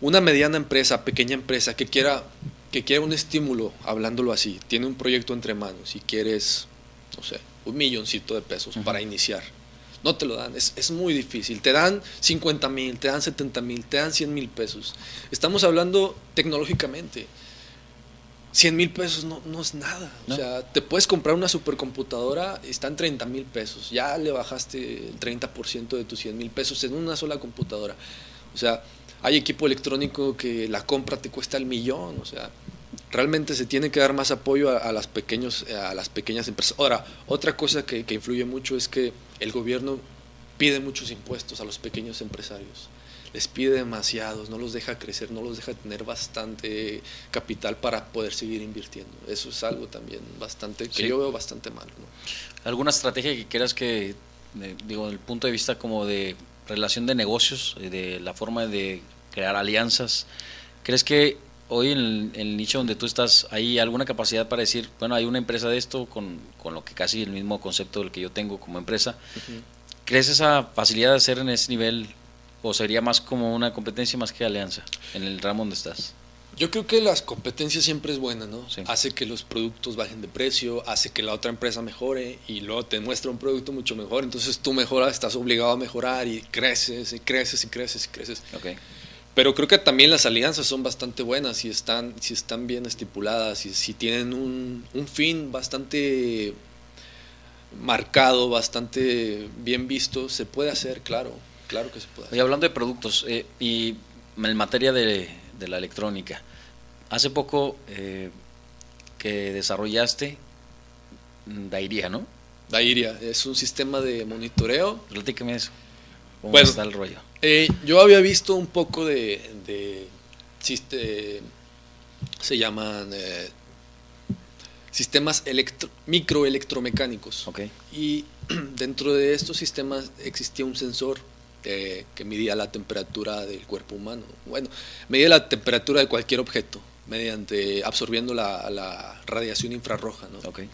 una mediana empresa, pequeña empresa que quiera, que quiera un estímulo, hablándolo así, tiene un proyecto entre manos y quieres, no sé, un milloncito de pesos uh -huh. para iniciar. No te lo dan, es, es muy difícil. Te dan 50 mil, te dan 70 mil, te dan 100 mil pesos. Estamos hablando tecnológicamente 100 mil pesos no, no, es nada. O sea, te puedes comprar una supercomputadora, están 30 mil pesos. Ya le bajaste el 30% de tus 100 mil pesos en una sola computadora. O sea, hay equipo electrónico que la compra te cuesta el millón. O sea, realmente se tiene que dar más apoyo a, las, pequeños, a las pequeñas empresas. Ahora, otra cosa que, que influye mucho es que el gobierno pide muchos impuestos a los pequeños empresarios les pide demasiados, no los deja crecer, no los deja tener bastante capital para poder seguir invirtiendo. Eso es algo también bastante que yo veo bastante mal. ¿Alguna estrategia que quieras que, digo, desde el punto de vista como de relación de negocios, eh, de la forma de crear alianzas, crees que hoy en el, nicho donde tú estás, ¿hay alguna capacidad para decir, bueno, hay una empresa de esto con, con lo que casi el mismo concepto del que yo tengo como empresa? ¿Crees esa facilidad de hacer en ese nivel ¿O sería más como una competencia más que alianza en el ramo donde estás? Yo creo que las competencias siempre es buena, ¿no? Hace que los productos bajen de precio, hace que la otra empresa mejore y luego te muestra un producto mucho mejor. Entonces tú mejoras, estás obligado a mejorar y creces y creces y creces y creces. Okay. Pero creo que también las alianzas son bastante buenas si están, si están bien estipuladas y si tienen un, un fin bastante marcado, bastante bien visto, se puede hacer, claro. Claro que se puede. Y hablando de productos, eh, y en materia de, la electrónica, hace poco eh, que desarrollaste Dairia, ¿no? Dairia, es un sistema de monitoreo. Platícame eso. ¿Cómo está el rollo? Eh, yo había visto un poco de, de se llaman sistemas electro, microelectromecánicos. Okay. Y dentro de estos sistemas existía un sensor eh, que medía la temperatura del cuerpo humano. Bueno, medía la temperatura de cualquier objeto mediante absorbiendo la, radiación infrarroja. ¿no? Okay.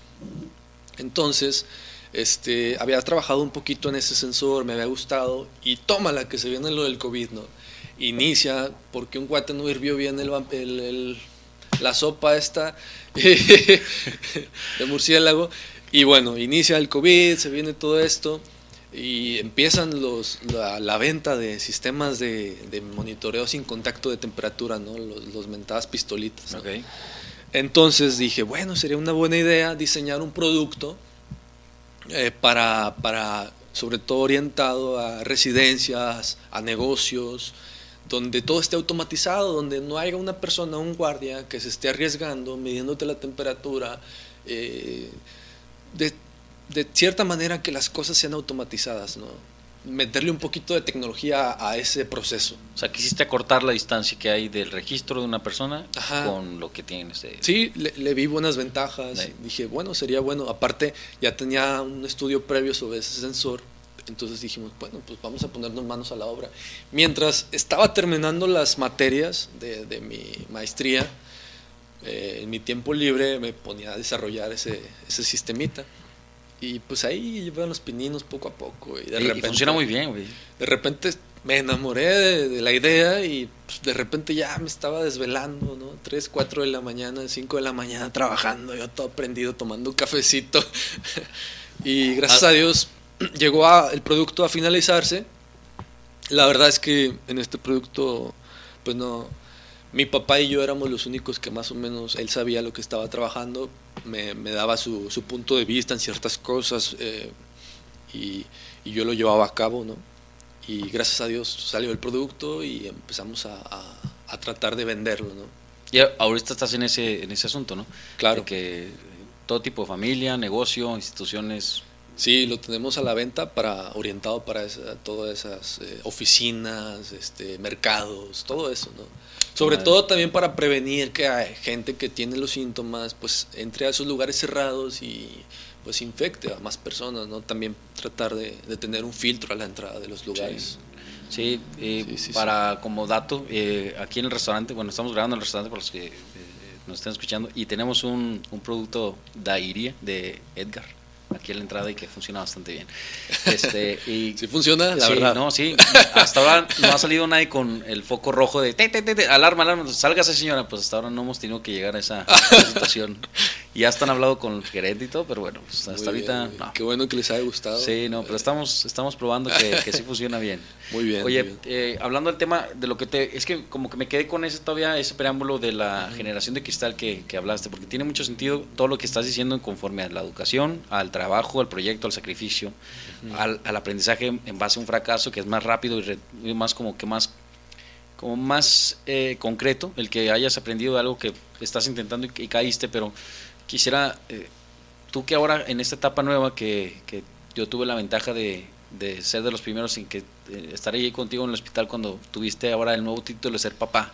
Entonces, este, había trabajado un poquito en ese sensor, me había gustado y toma la que se viene lo del COVID, ¿no? Inicia porque un guate no hirvió bien el, el, la sopa esta de murciélago y bueno, inicia el COVID, se viene todo esto y empiezan los, la, venta de sistemas de, monitoreo sin contacto de temperatura, ¿no? los, los mentadas pistolitas. Entonces dije, bueno, sería una buena idea diseñar un producto eh, para, para, sobre todo orientado a residencias, a negocios, donde todo esté automatizado, donde no haya una persona, un guardia que se esté arriesgando, midiéndote la temperatura. Eh, de, de cierta manera que las cosas sean automatizadas, ¿no? Meterle un poquito de tecnología a ese proceso. O sea, quisiste acortar la distancia que hay del registro de una persona con lo que tiene. Sí, le, vi buenas ventajas. Dije, bueno, sería bueno. Aparte, ya tenía un estudio previo sobre ese sensor. Entonces dijimos, bueno, pues vamos a ponernos manos a la obra. Mientras estaba terminando las materias de, mi maestría, eh, en mi tiempo libre me ponía a desarrollar ese, ese sistemita. Y pues ahí llevan los pininos poco a poco. Y, de repente, funciona muy bien, güey. De repente me enamoré de, la idea y pues, de repente ya me estaba desvelando, ¿no? 3, 4 de la mañana, 5 de la mañana trabajando, yo todo prendido, tomando un cafecito. y gracias a Dios llegó a, el producto a finalizarse. La verdad es que en este producto, pues no, mi papá y yo éramos los únicos que más o menos él sabía lo que estaba trabajando, me, daba su, punto de vista en ciertas cosas eh, y, yo lo llevaba a cabo, ¿no? Y gracias a Dios salió el producto y empezamos a, tratar de venderlo, ¿no? Y ahorita estás en ese, en ese asunto, ¿no? Claro. que todo tipo de familia, negocio, instituciones. Sí, lo tenemos a la venta para orientado para todas esas eh, oficinas, este, mercados, todo eso, ¿no? Sobre todo también para prevenir que hay gente que tiene los síntomas, pues entre a esos lugares cerrados y pues infecte a más personas, ¿no? También tratar de, tener un filtro a la entrada de los lugares. Sí, para como dato, eh, aquí en el restaurante, bueno, estamos grabando en el restaurante para los que eh, nos estén escuchando y tenemos un, un producto Dairia de Edgar aquí en la entrada y que funciona bastante bien. Este, y, sí funciona, la verdad. No, sí, hasta ahora no ha salido nadie con el foco rojo de te, te, te, alarma, alarma, sálgase señora, pues hasta ahora no hemos tenido que llegar a esa, situación. Y ya están hablando con el gerente y todo, pero bueno, pues, hasta ahorita. no. Qué bueno que les haya gustado. Sí, no, pero estamos, estamos probando que, que sí funciona bien. Muy bien. Oye, muy bien. eh, hablando del tema de lo que te. Es que como que me quedé con ese todavía, ese preámbulo de la generación de cristal que, que hablaste, porque tiene mucho sentido todo lo que estás diciendo conforme a la educación, al trabajo, al proyecto, al sacrificio, al, al aprendizaje en base a un fracaso que es más rápido y, re- y más como que más como más eh, concreto, el que hayas aprendido de algo que estás intentando y, y caíste, pero quisiera, eh, tú que ahora en esta etapa nueva que, que yo tuve la ventaja de, de ser de los primeros en que eh, estaré ahí contigo en el hospital cuando tuviste ahora el nuevo título de ser papá.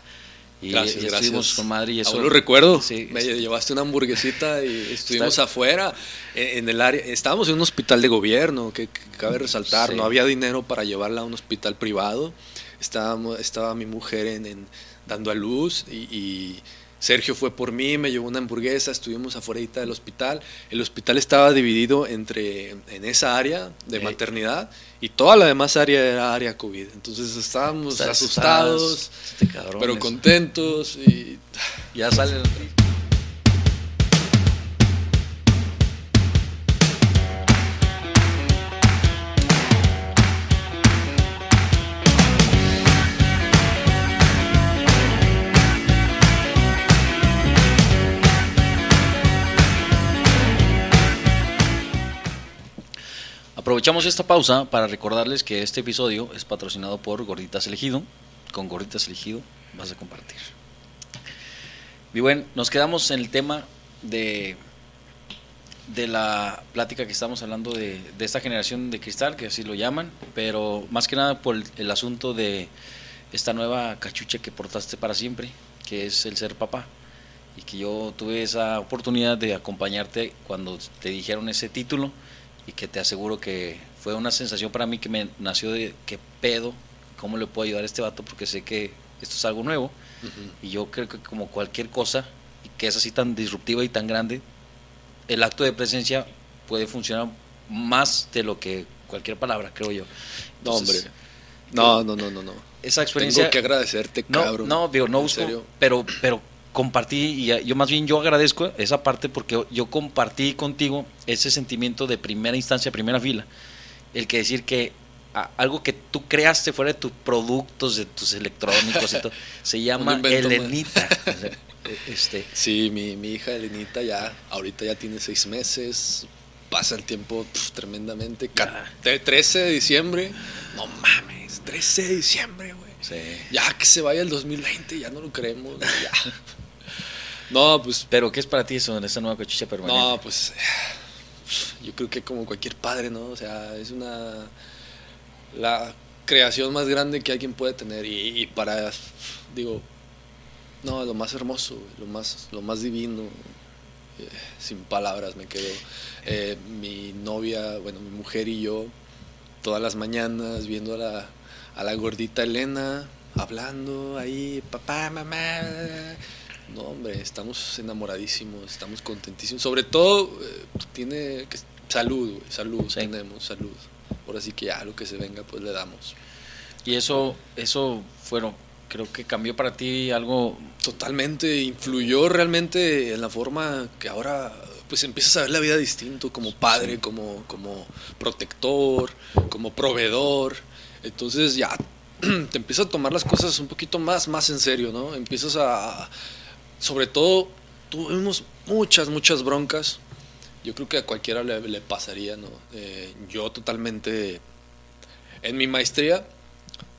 Y, Gracias, y estuvimos con madre y eso. Aún lo recuerdo. Sí, me llevaste una hamburguesita y estuvimos Está- afuera en, en el área. Estábamos en un hospital de gobierno, que, que cabe resaltar. Sí. No había dinero para llevarla a un hospital privado. Estábamos, estaba mi mujer en, en- dando a luz y, y Sergio fue por mí, me llevó una hamburguesa, estuvimos afuera del hospital. El hospital estaba dividido entre en esa área de Ey. maternidad y toda la demás área era área COVID. Entonces estábamos Estás- asustados, este cabrón pero contentos y Ya sale. Aprovechamos esta pausa para recordarles que este episodio es patrocinado por Gorditas Elegido. Con Gorditas Elegido vas a compartir. Y bueno, nos quedamos en el tema de, de la plática que estamos hablando de, esta generación de cristal, que así lo llaman, pero más que nada por el, el asunto de esta nueva cachucha que portaste para siempre, que es el ser papá. Y que yo tuve esa oportunidad de acompañarte cuando te dijeron ese título y que te aseguro que fue una sensación para mí que me nació de qué pedo, cómo le puedo ayudar a este vato, porque sé que esto es algo nuevo y yo creo que como cualquier cosa y que es así tan disruptiva y tan grande, el acto de presencia puede funcionar más de lo que cualquier palabra, creo yo. No, hombre. No, no, no, no, no. Esa experiencia... Tengo que agradecerte, No, cabrón. no, digo, no busco, pero, pero compartí, y yo más bien yo agradezco esa parte porque yo compartí contigo ese sentimiento de primera instancia, primera fila. El que decir que algo que tú creaste fuera de tus productos, de tus electrónicos y todo, se llama invento más. Elenita. Sea, este, Sí, mi, mi hija Elenita ya, ahorita ya tiene seis meses. Pasa el tiempo pf, tremendamente. Ya. te- 13 de diciembre. No mames, 13 de diciembre, güey. sí. Ya que se vaya el 2020, ya no lo creemos. ya. No, pues Pero ¿qué es para ti eso, esa nueva cochicha permanente? No, pues yo creo que como cualquier padre, ¿no? O sea, es una la creación más grande que alguien puede tener y, para digo, no, lo más hermoso, lo más lo más divino. eh, sin palabras me quedo. Eh, mi novia, bueno, mi mujer y yo todas las mañanas viendo a la a la gordita Elena hablando ahí, papá, mamá. No, hombre, estamos enamoradísimos, estamos contentísimos. Sobre todo, eh, tiene que, salud, güey, salud, Sí. tenemos salud. Ahora sí que ya lo que se venga, pues le damos. Y eso, eso fueron, creo que cambió para ti algo Totalmente, influyó realmente en la forma que ahora pues empiezas a ver la vida distinto, como padre, como, como protector, como proveedor. Entonces ya te empiezas a tomar las cosas un poquito más, más en serio, ¿no? Empiezas a, sobre todo, tuvimos muchas, muchas broncas. Yo creo que a cualquiera le, le pasaría, ¿no? Eh, yo totalmente, en mi maestría,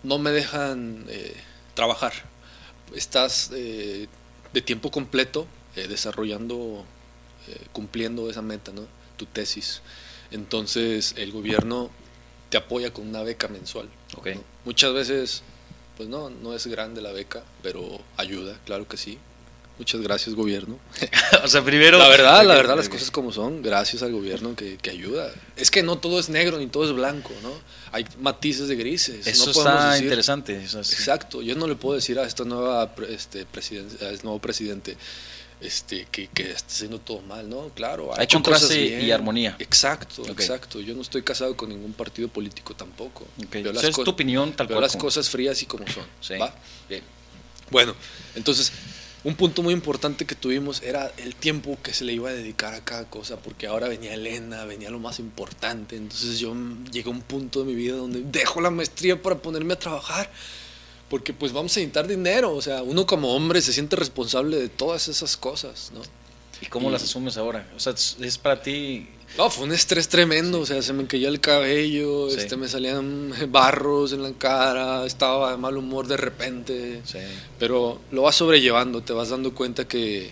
no me dejan eh, trabajar. Estás eh, de tiempo completo eh, desarrollando, eh, cumpliendo esa meta, ¿no? Tu tesis. Entonces el gobierno te apoya con una beca mensual. Muchas veces, pues no, no es grande la beca, pero ayuda, claro que sí. Muchas gracias gobierno. o sea, primero... La verdad, la verdad, las cosas como son, gracias al gobierno que, que ayuda. Es que no todo es negro ni todo es blanco, ¿no? Hay matices de grises. Eso no está decir- interesante. eso sí. Exacto, yo no le puedo decir a esta nueva este, presidente, a este nuevo presidente este, que, que está haciendo todo mal, ¿no? Claro, ha Hay hecho contraste cosas y armonía. Exacto, exacto. Yo no estoy casado con ningún partido político tampoco. Sea, es tu opinión tal veo cual. las como- cosas frías y como son. Sí. ¿va? Bien. Bueno, entonces un punto muy importante que tuvimos era el tiempo que se le iba a dedicar a cada cosa, porque ahora venía Elena, venía lo más importante. Entonces yo llegué a un punto de mi vida donde dejo la maestría para ponerme a trabajar, porque pues vamos a necesitar dinero. O sea, uno como hombre se siente responsable de todas esas cosas, ¿no? ¿Y cómo las asumes ahora? O sea, es para ti no, fue un estrés tremendo, o sea, se me caía el cabello, este, me salían barros en la cara, estaba de mal humor de repente, pero lo vas sobrellevando, te vas dando cuenta que,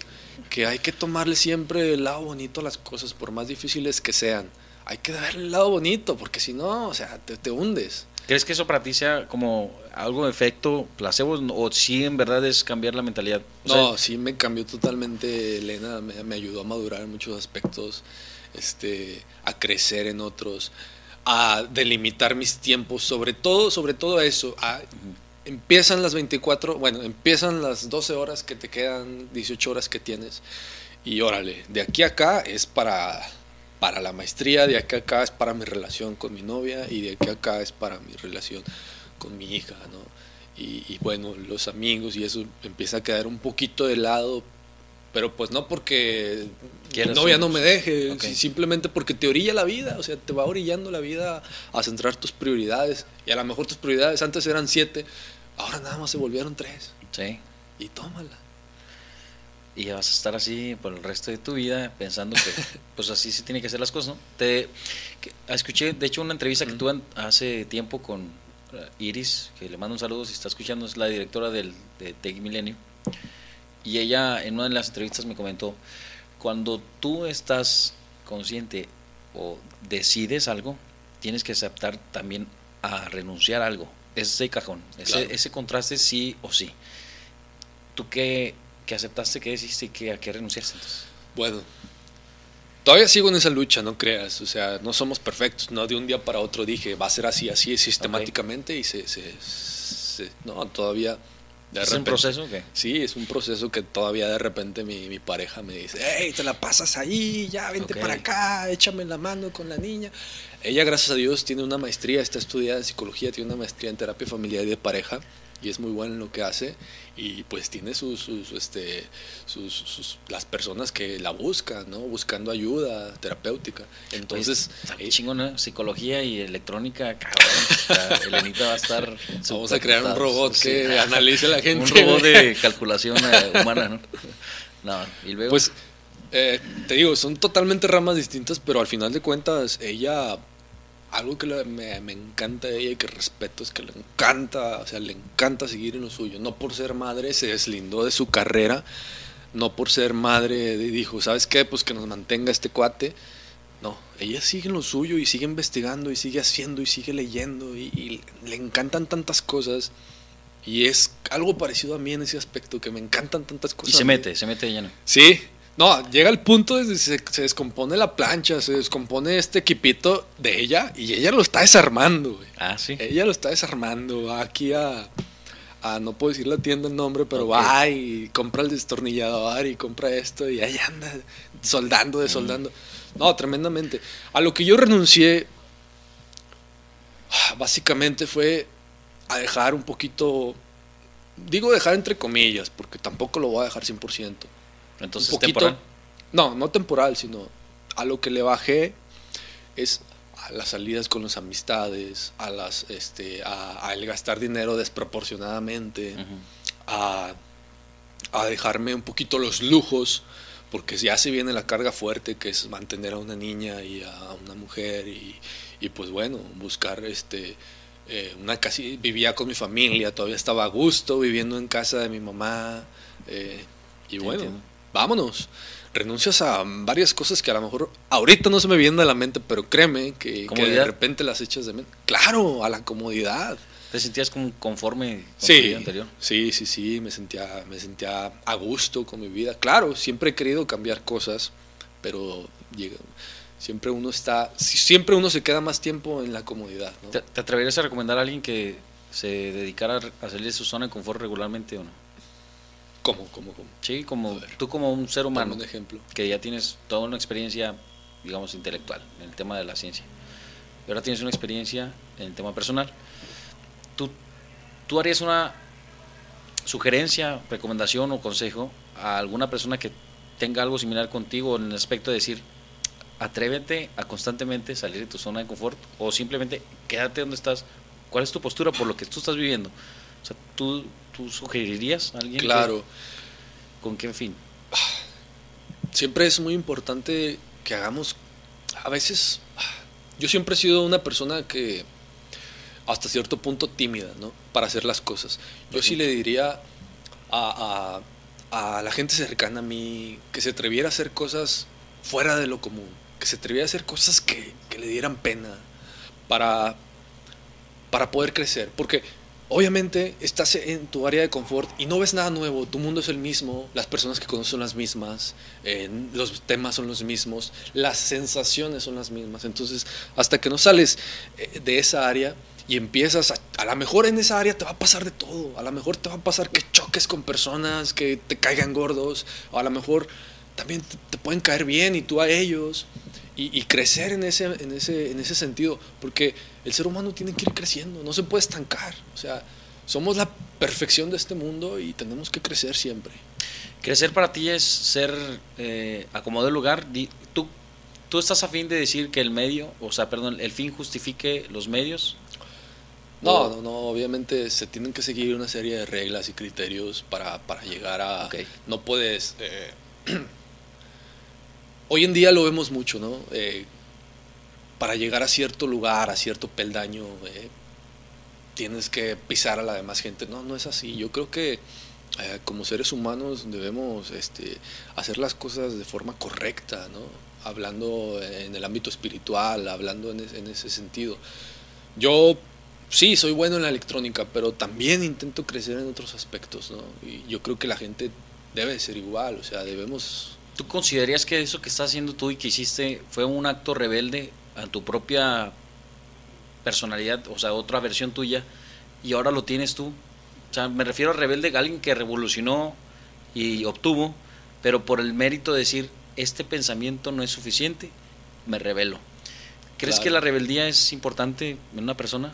que hay que tomarle siempre el lado bonito a las cosas, por más difíciles que sean. Hay que darle el lado bonito, porque si no, o sea, te, te hundes. ¿Crees que eso para ti sea como algo de efecto placebo o sí en verdad es cambiar la mentalidad? no, sí me cambió totalmente, Elena, me, me ayudó a madurar en muchos aspectos este, a crecer en otros, a delimitar mis tiempos, sobre todo, sobre todo eso, empiezan las 24, bueno, empiezan las 12 horas que te quedan, 18 horas que tienes, y órale, de aquí a acá es para, para la maestría, de aquí a acá es para mi relación con mi novia, y de aquí a acá es para mi relación con mi hija, ¿no? Y, y bueno, los amigos y eso empieza a quedar un poquito de lado pero pues no porque mi novia no me deje, simplemente porque te orilla la vida, o sea, te va orillando la vida a centrar tus prioridades. Y a lo mejor tus prioridades antes eran siete, ahora nada más se volvieron tres. Sí. Y tómala. Y vas a estar así por el resto de tu vida pensando que pues así se tiene que hacer las cosas, ¿no? Te escuché, de hecho, una entrevista que tuve hace tiempo con eh, Iris, que le mando un saludo si está escuchando, es la directora del, de Tech Milenio y ella en una de las entrevistas me comentó, cuando tú estás consciente o decides algo, tienes que aceptar también a renunciar a algo. Ese cajón, ese, ese contraste sí o sí. ¿Tú qué, qué aceptaste, qué decidiste y qué, a qué renunciaste entonces? Bueno, todavía sigo en esa lucha, no creas. O sea, no somos perfectos. No de un día para otro dije, va a ser así, así, sistemáticamente y se, se, se, No, todavía ¿Es un proceso qué? Sí, es un proceso que todavía de repente mi, mi pareja me dice, hey, te la pasas ahí, ya, vente para acá, échame la mano con la niña. Ella, gracias a Dios, tiene una maestría, está estudiada en psicología, tiene una maestría en terapia familiar y de pareja y es muy buena en lo que hace y pues tiene sus, sus este sus, las personas que la buscan no buscando ayuda terapéutica. Entonces pues, chingón psicología y electrónica cabrón. Elenita va a estar vamos a crear un robot que analice la gente un robot de calculación eh, humana no no y luego pues eh, te digo son totalmente ramas distintas pero al final de cuentas ella algo que me, me, encanta de ella y que respeto es que le encanta, o sea, le encanta seguir en lo suyo. No por ser madre se deslindó de su carrera, no por ser madre dijo, ¿sabes qué? Pues que nos mantenga este cuate. No, ella sigue en lo suyo y sigue investigando y sigue haciendo y sigue leyendo y, y le encantan tantas cosas. Y es algo parecido a mí en ese aspecto, que me encantan tantas cosas. Y se mete, se mete lleno. Sí, no, llega el punto de se, se descompone la plancha, se descompone este equipito de ella y ella lo está desarmando, güey. Ah, sí. Ella lo está desarmando. Va aquí a, a no puedo decir la tienda el nombre, pero va y compra el destornillador y compra esto y ahí anda soldando, desoldando. Mm. No, tremendamente. A lo que yo renuncié, básicamente fue a dejar un poquito, digo dejar entre comillas, porque tampoco lo voy a dejar 100%. Entonces, temporal. No, no temporal, sino a lo que le bajé es a las salidas con las amistades, a las este a, el gastar dinero desproporcionadamente, a, a, dejarme un poquito los lujos, porque ya se viene la carga fuerte que es mantener a una niña y a una mujer y, y pues bueno, buscar este eh, una casa, vivía con mi familia, todavía estaba a gusto viviendo en casa de mi mamá eh, y bueno vámonos. Renuncias a varias cosas que a lo mejor ahorita no se me vienen a la mente, pero créeme que, de repente las echas de mente. Claro, a la comodidad. ¿Te sentías como conforme con sí, tu vida anterior? Sí, sí, sí, me sentía, me sentía a gusto con mi vida. Claro, siempre he querido cambiar cosas, pero siempre uno está, siempre uno se queda más tiempo en la comodidad. ¿Te, ¿Te, atreverías a recomendar a alguien que se dedicara a salir de su zona de confort regularmente o no? ¿Cómo, cómo, cómo? Sí, como tú como un ser humano. Un ejemplo. Que ya tienes toda una experiencia, digamos, intelectual en el tema de la ciencia. Y ahora tienes una experiencia en el tema personal. ¿Tú, tú harías una sugerencia, recomendación o consejo a alguna persona que tenga algo similar contigo en el aspecto de decir, atrévete a constantemente salir de tu zona de confort o simplemente quédate donde estás? ¿Cuál es tu postura por lo que tú estás viviendo? O sea, ¿tú, tú sugerirías a alguien? Claro. ¿Con qué fin? Siempre es muy importante que hagamos, a veces, yo siempre he sido una persona que hasta cierto punto tímida, ¿no? Para hacer las cosas. Yo sí le diría a, a, la gente cercana a mí que se atreviera a hacer cosas fuera de lo común, que se atreviera a hacer cosas que, que le dieran pena para, para poder crecer. Porque obviamente estás en tu área de confort y no ves nada nuevo, tu mundo es el mismo, las personas que conoces son las mismas, los temas son los mismos, las sensaciones son las mismas. Entonces, hasta que no sales eh, de esa área, y empiezas a, a lo mejor en esa área te va a pasar de todo, a lo mejor te va a pasar que choques con personas, que te caigan gordos, o a lo mejor también te, pueden caer bien y tú a ellos, y, crecer en ese, en, ese, en ese sentido, porque el ser humano tiene que ir creciendo, no se puede estancar, o sea, somos la perfección de este mundo y tenemos que crecer siempre. Crecer para ti es ser eh, acomodado el lugar. ¿Tú, ¿Tú estás a fin de decir que el medio, o sea, perdón, el fin justifique los medios? No, no, no, obviamente se tienen que seguir una serie de reglas y criterios para, para llegar a... No puedes... Eh, hoy en día lo vemos mucho, ¿no? Eh, para llegar a cierto lugar, a cierto peldaño, eh, tienes que pisar a la demás gente. No, no es así. Yo creo que como seres humanos debemos este, hacer las cosas de forma correcta, ¿no? Hablando en el ámbito espiritual, hablando en, ese sentido. Yo sí, soy bueno en la electrónica, pero también intento crecer en otros aspectos. Y yo creo que la gente debe ser igual, o sea, debemos... ¿Tú considerarías que eso que estás haciendo tú y que hiciste fue un acto rebelde a tu propia personalidad, o sea, otra versión tuya, y ahora lo tienes tú? O sea, me refiero a rebelde, a alguien que revolucionó y obtuvo, pero por el mérito de decir, este pensamiento no es suficiente, me revelo. ¿Crees que la rebeldía es importante en una persona?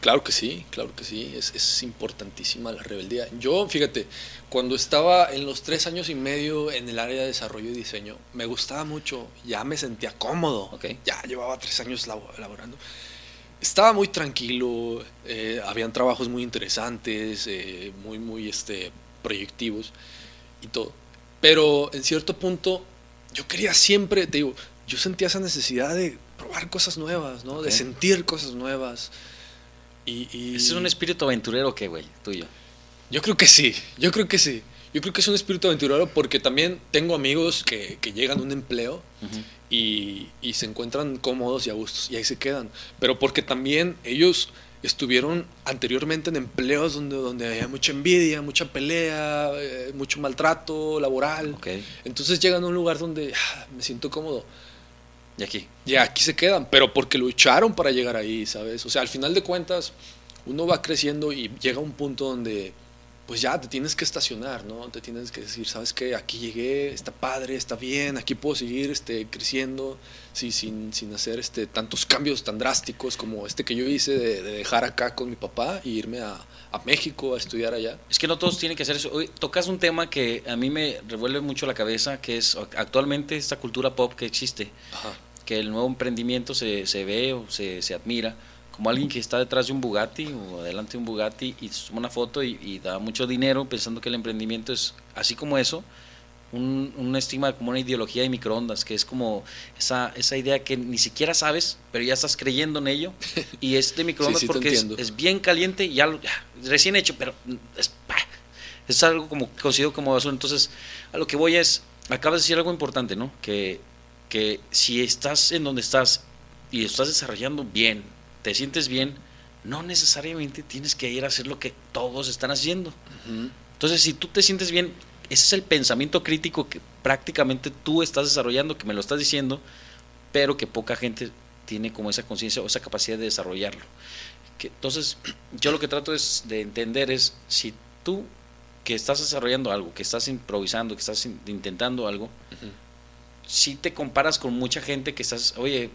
Claro que sí, claro que sí, es, es, importantísima la rebeldía. Yo, fíjate, cuando estaba en los tres años y medio en el área de desarrollo y diseño, me gustaba mucho, ya me sentía cómodo, okay. ya llevaba tres años laborando. Estaba muy tranquilo, eh, habían trabajos muy interesantes, eh, muy, muy este, proyectivos y todo. Pero en cierto punto, yo quería siempre, te digo, yo sentía esa necesidad de probar cosas nuevas, ¿no? De sentir cosas nuevas. Y, ¿Es un espíritu aventurero qué, güey, tuyo? Yo creo que sí, yo creo que sí. Yo creo que es un espíritu aventurero porque también tengo amigos que, que llegan a un empleo y, y, se encuentran cómodos y a gustos y ahí se quedan. Pero porque también ellos estuvieron anteriormente en empleos donde, donde había mucha envidia, mucha pelea, eh, mucho maltrato laboral. Okay. Entonces llegan a un lugar donde ah, me siento cómodo. Y aquí. Y aquí se quedan, pero porque lucharon para llegar ahí, ¿sabes? O sea, al final de cuentas, uno va creciendo y llega a un punto donde, pues ya te tienes que estacionar, ¿no? Te tienes que decir, ¿sabes qué? Aquí llegué, está padre, está bien, aquí puedo seguir este, creciendo, sí, sin, sin hacer este, tantos cambios tan drásticos como este que yo hice de, de dejar acá con mi papá e irme a, a, México a estudiar allá. Es que no todos tienen que hacer eso. Hoy tocas un tema que a mí me revuelve mucho la cabeza, que es actualmente esta cultura pop que existe. Ajá que el nuevo emprendimiento se, se ve o se, se, admira como alguien que está detrás de un Bugatti o delante de un Bugatti y toma una foto y, da mucho dinero pensando que el emprendimiento es así como eso, un, un, estigma como una ideología de microondas, que es como esa, esa idea que ni siquiera sabes, pero ya estás creyendo en ello y es de microondas sí, sí, porque es, es, bien caliente y ya, lo, ya, recién hecho, pero es, es algo como conocido como basura. Entonces, a lo que voy es, acabas de decir algo importante, ¿no? Que que si estás en donde estás y estás desarrollando bien, te sientes bien, no necesariamente tienes que ir a hacer lo que todos están haciendo. Uh -huh. Entonces, si tú te sientes bien, ese es el pensamiento crítico que prácticamente tú estás desarrollando, que me lo estás diciendo, pero que poca gente tiene como esa conciencia o esa capacidad de desarrollarlo. Que, entonces, yo lo que trato es de entender es si tú que estás desarrollando algo, que estás improvisando, que estás intentando algo, uh -huh si te comparas con mucha gente que estás, oye,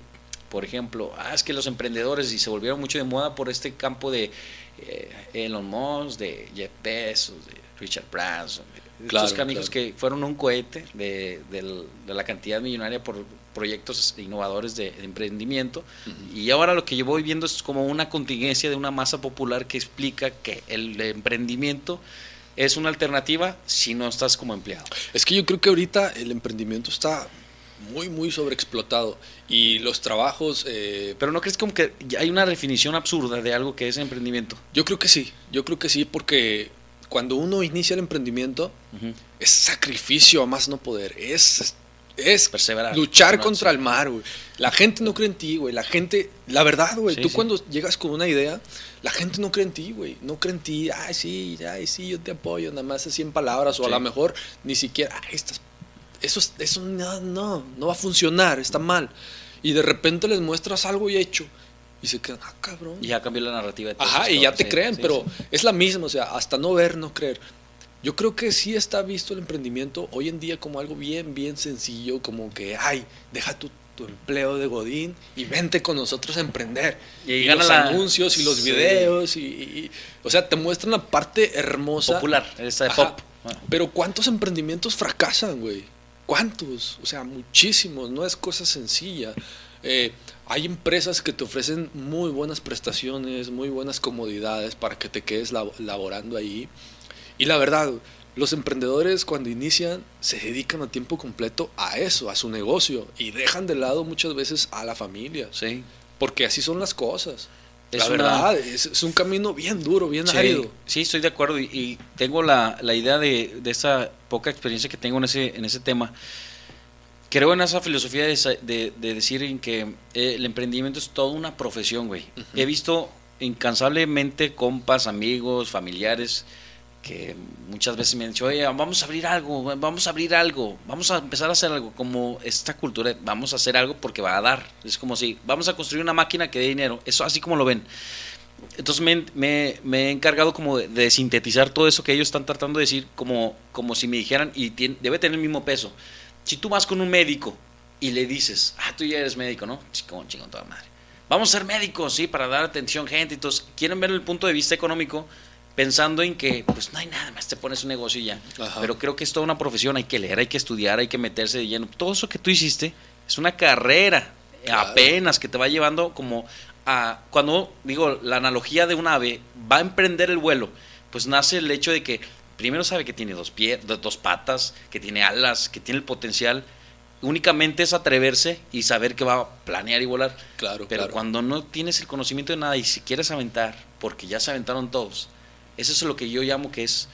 por ejemplo, ah, es que los emprendedores y se volvieron mucho de moda por este campo de eh, Elon Musk, de Jeff Bezos, de Richard Branson, Claro, Estos que fueron un cohete de, la cantidad millonaria por proyectos innovadores de, emprendimiento. Y ahora lo que yo voy viendo es como una contingencia de una masa popular que explica que el emprendimiento es una alternativa si no estás como empleado. Es que yo creo que ahorita el emprendimiento está muy, muy sobreexplotado. Y los trabajos... Eh, Pero ¿no crees como que hay una definición absurda de algo que es emprendimiento? Yo creo que sí, yo creo que sí, porque cuando uno inicia el emprendimiento, es sacrificio a más no poder, es, es luchar contra el mar, güey. La gente no cree en ti, güey. La gente, la verdad, güey, tú cuando llegas con una idea, la gente no cree en ti, güey. No cree en ti, ay, sí, ay, sí, yo te apoyo, nada más es 100 palabras, o a lo mejor ni siquiera, ay, estás eso, eso no, no, no va a funcionar, está mal. Y de repente les muestras algo y hecho. Y se quedan, ah, cabrón. Y ya cambió la narrativa. De Ajá, y ya te creen, pero es la misma, o sea, hasta no ver, no creer. Yo creo que sí está visto el emprendimiento hoy en día como algo bien, bien sencillo, como que, ay, deja tu, tu empleo de Godín y vente con nosotros a emprender. Y, los anuncios y los videos, y, o sea, te muestran la parte hermosa. Popular, esa de pop. Pero ¿cuántos emprendimientos fracasan, güey? ¿Cuántos? O sea, muchísimos, no es cosa sencilla. Eh, hay empresas que te ofrecen muy buenas prestaciones, muy buenas comodidades para que te quedes laborando ahí. Y la verdad, los emprendedores cuando inician se dedican a tiempo completo a eso, a su negocio, y dejan de lado muchas veces a la familia. Sí. Porque así son las cosas. Es la verdad, es, un camino bien duro, bien árido. Sí, estoy de acuerdo y, tengo la, idea de, esa poca experiencia que tengo en ese, en ese tema. Creo en esa filosofía de, decir en que eh, el emprendimiento es toda una profesión, güey. He visto incansablemente compas, amigos, familiares que muchas veces me han dicho, oye, vamos a abrir algo, vamos a abrir algo, vamos a empezar a hacer algo, como esta cultura, vamos a hacer algo porque va a dar. Es como si vamos a construir una máquina que dé dinero, eso así como lo ven. Entonces me, he encargado como de, sintetizar todo eso que ellos están tratando de decir, como, como si me dijeran, y debe tener el mismo peso. Si tú vas con un médico y le dices, ah, tú ya eres médico, ¿no? Como chingón toda madre. Vamos a ser médicos, sí, para dar atención gente. Entonces, quieren ver el punto de vista económico pensando en que pues no hay nada más, te pones un negocio y ya. Pero creo que es toda una profesión, hay que leer, hay que estudiar, hay que meterse de lleno. Todo eso que tú hiciste es una carrera apenas que te va llevando como a cuando digo la analogía de un ave va a emprender el vuelo, pues nace el hecho de que primero sabe que tiene dos pies, dos patas, que tiene alas, que tiene el potencial. Únicamente es atreverse y saber que va a planear y volar. Claro, Pero cuando no tienes el conocimiento de nada y si quieres aventar, porque ya se aventaron todos, eso es lo que yo llamo que es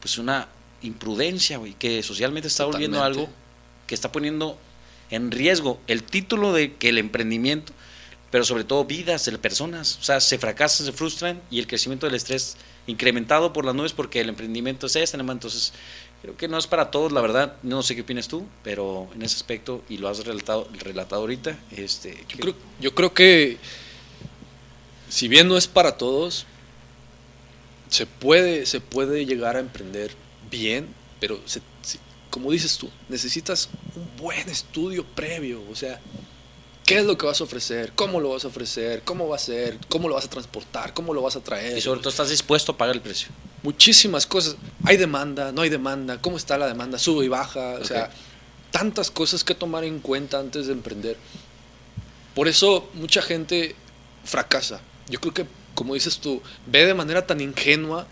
pues una imprudencia, güey, que socialmente está volviendo algo que está poniendo en riesgo el título de que el emprendimiento, pero sobre todo vidas de personas, o sea, se fracasan, se frustran y el crecimiento del estrés incrementado por las nubes porque el emprendimiento es este, entonces creo que no es para todos, la verdad, no sé qué opinas tú, pero en ese aspecto, y lo has relatado, relatado ahorita, este, yo, creo, yo creo que si bien no es para todos, se puede, se puede llegar a emprender bien, pero como dices tú, necesitas un buen estudio previo, o sea, ¿qué es lo que vas a ofrecer? ¿Cómo lo vas a ofrecer? ¿Cómo va a ser? ¿Cómo lo vas a transportar? ¿Cómo lo vas a traer? Y sobre todo estás dispuesto a pagar el precio. Muchísimas cosas. Hay demanda, no hay demanda, ¿cómo está la demanda? Sube y baja, o sea, tantas cosas que tomar en cuenta antes de emprender. Por eso mucha gente fracasa. Yo creo que como dices tú, ve de manera tan ingenua,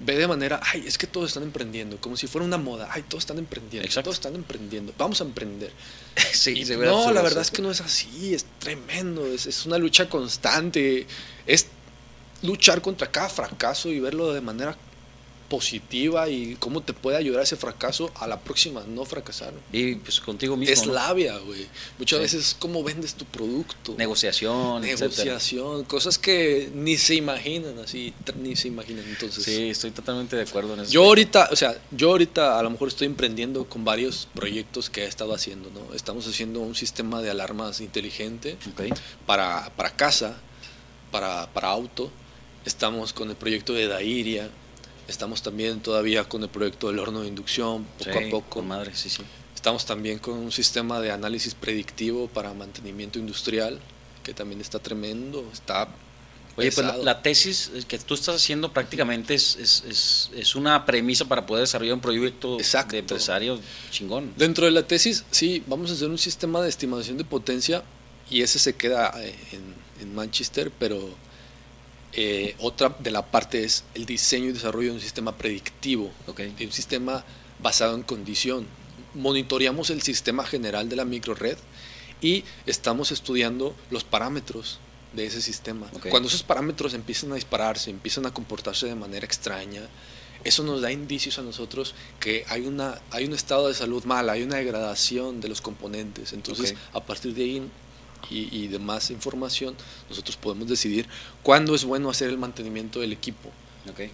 ve de manera, ay, es que todos están emprendiendo, como si fuera una moda, ay, todos están emprendiendo, todos están emprendiendo, vamos a emprender. sí, no, la verdad es que no es así, es tremendo, es, es una lucha constante, es luchar contra cada fracaso y verlo de manera positiva y cómo te puede ayudar ese fracaso a la próxima no fracasar. Y pues contigo mismo. Es labia, güey. Muchas veces cómo vendes tu producto. Negociación, Negociación, cosas que ni se imaginan así, ni se imaginan. Entonces, sí, estoy totalmente de acuerdo en eso. Yo ahorita, o sea, yo ahorita a lo mejor estoy emprendiendo con varios proyectos que he estado haciendo, ¿no? Estamos haciendo un sistema de alarmas inteligente para, para casa, para, para auto. Estamos con el proyecto de Dairia, Estamos también todavía con el proyecto del horno de inducción, poco a poco. Madre, sí, sí. Estamos también con un sistema de análisis predictivo para mantenimiento industrial, que también está tremendo, está Oye, pues la, tesis que tú estás haciendo prácticamente es, es, es, una premisa para poder desarrollar un proyecto de empresario chingón. Dentro de la tesis, sí, vamos a hacer un sistema de estimación de potencia y ese se queda eh, en, en Manchester, pero eh, otra de la parte es el diseño y desarrollo de un sistema predictivo, de un sistema basado en condición. Monitoreamos el sistema general de la microred y estamos estudiando los parámetros de ese sistema. Cuando esos parámetros empiezan a dispararse, empiezan a comportarse de manera extraña, eso nos da indicios a nosotros que hay, una, hay un estado de salud mal, hay una degradación de los componentes. Entonces, a partir de ahí y, de más información, nosotros podemos decidir cuándo es bueno hacer el mantenimiento del equipo.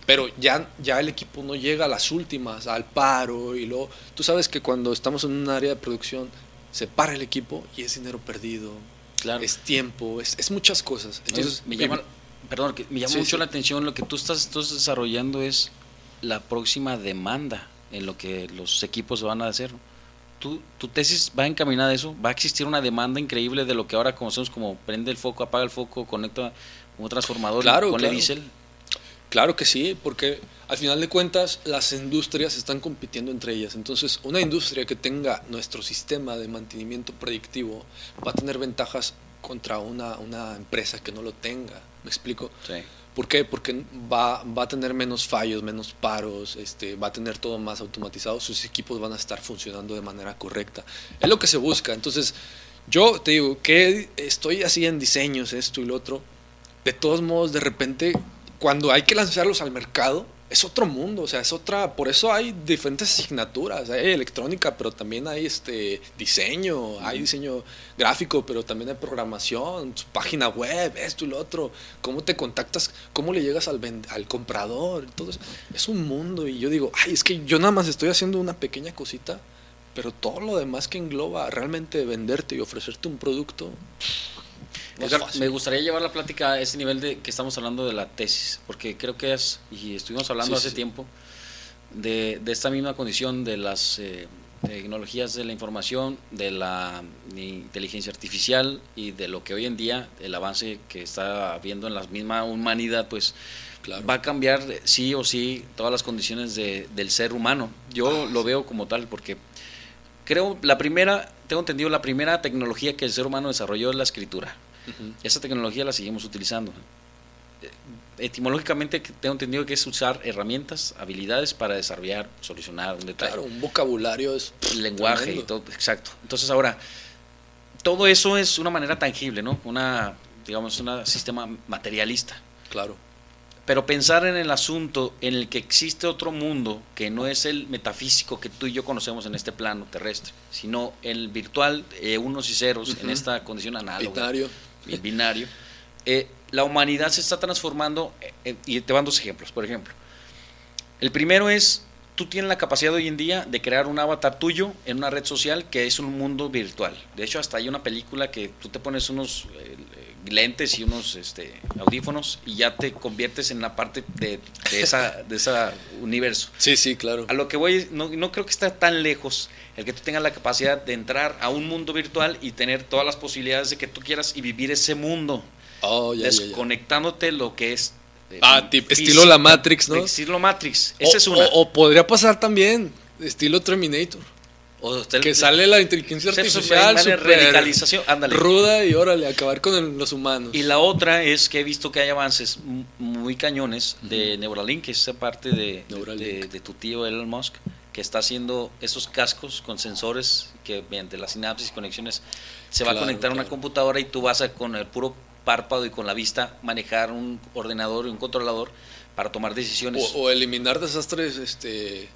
Pero ya, ya el equipo no llega a las últimas, al paro y luego, tú sabes que cuando estamos en un área de producción se para el equipo y es dinero perdido, claro. es tiempo, es, es muchas cosas. Entonces, me llama, perdón, me llama mucho la atención, lo que tú estás, estás desarrollando es la próxima demanda en lo que los equipos van a hacer tu, tesis va encaminada a eso, va a existir una demanda increíble de lo que ahora conocemos como prende el foco, apaga el foco, conecta un transformador claro, y claro. diésel. Claro que sí, porque al final de cuentas las industrias están compitiendo entre ellas. Entonces, una industria que tenga nuestro sistema de mantenimiento predictivo va a tener ventajas contra una, una empresa que no lo tenga. ¿Me explico? Sí. ¿Por qué? Porque va, va, a tener menos fallos, menos paros, este, va a tener todo más automatizado, sus equipos van a estar funcionando de manera correcta. Es lo que se busca. Entonces, yo te digo que estoy así en diseños, esto y lo otro. De todos modos, de repente, cuando hay que lanzarlos al mercado, es otro mundo, o sea, es otra, por eso hay diferentes asignaturas, hay electrónica, pero también hay este diseño, hay diseño gráfico, pero también hay programación, página web, esto y lo otro, cómo te contactas, cómo le llegas al, al comprador, todo eso. es un mundo y yo digo, ay, es que yo nada más estoy haciendo una pequeña cosita, pero todo lo demás que engloba realmente venderte y ofrecerte un producto, me gustaría llevar la plática a ese nivel de que estamos hablando de la tesis, porque creo que es, y estuvimos hablando hace tiempo, de, esta misma condición de las eh, tecnologías de la información, de la inteligencia artificial y de lo que hoy en día, el avance que está habiendo en la misma humanidad, pues va a cambiar sí o sí todas las condiciones del ser humano. Yo ah, lo veo como tal, porque creo la primera, tengo entendido, la primera tecnología que el ser humano desarrolló es la escritura. Esa tecnología la seguimos utilizando. Eh, etimológicamente tengo entendido que es usar herramientas, habilidades para desarrollar, solucionar un detalle. Claro, un vocabulario es lenguaje y todo, exacto. Entonces ahora todo eso es una manera tangible, ¿no? Una digamos un sistema materialista. Claro. Pero pensar en el asunto en el que existe otro mundo que no es el metafísico que tú y yo conocemos en este plano terrestre, sino el virtual, eh, unos y ceros, en esta condición análoga el binario, eh, la humanidad se está transformando, eh, y te van dos ejemplos, por ejemplo. El primero es, tú tienes la capacidad hoy en día de crear un avatar tuyo en una red social que es un mundo virtual. De hecho, hasta hay una película que tú te pones unos eh, lentes y unos este, audífonos y ya te conviertes en la parte de, de esa, de ese universo. Sí, sí, claro. A lo que voy, no, no creo que esté tan lejos el que tú tengas la capacidad de entrar a un mundo virtual y tener todas las posibilidades de que tú quieras y vivir ese mundo. Oh, desconectándote lo que es. ah, estilo la Matrix, ¿no? Estilo Matrix. Esa es una. O, podría pasar también, estilo Terminator. O que sale la inteligencia artificial, radicalización, ándale. ruda y órale, acabar con los humanos. Y la otra es que he visto que hay avances muy cañones de Neuralink, que es esa parte de, de, de, tu tío Elon Musk, que está haciendo esos cascos con sensores que mediante las sinapsis y conexiones se va a conectar a una computadora y tú vas a con el puro párpado y con la vista manejar un ordenador y un controlador para tomar decisiones. O, eliminar desastres este,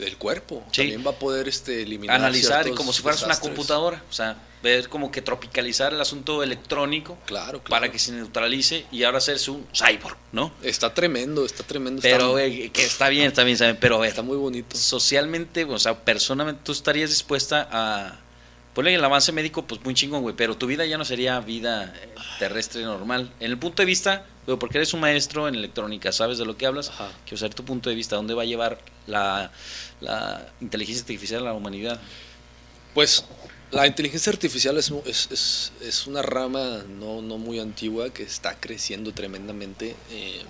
del cuerpo. También va a poder este, eliminar. Analizar y como si fueras una computadora. O sea, ver como que tropicalizar el asunto electrónico claro, para que se neutralice y ahora hacerse un cyborg, ¿no? Está tremendo, está tremendo. Pero que está bien, está bien, pero está muy bonito. Socialmente, o sea, personalmente, ¿tú estarías dispuesta a Ponle el avance médico, pues muy chingón, güey, pero tu vida ya no sería vida eh, terrestre normal. En el punto de vista, porque eres un maestro en electrónica, sabes de lo que hablas, quiero saber tu punto de vista, ¿dónde va a llevar la, inteligencia artificial a la humanidad? Pues La inteligencia artificial es, es, es, una rama no, no, muy antigua que está creciendo tremendamente eh,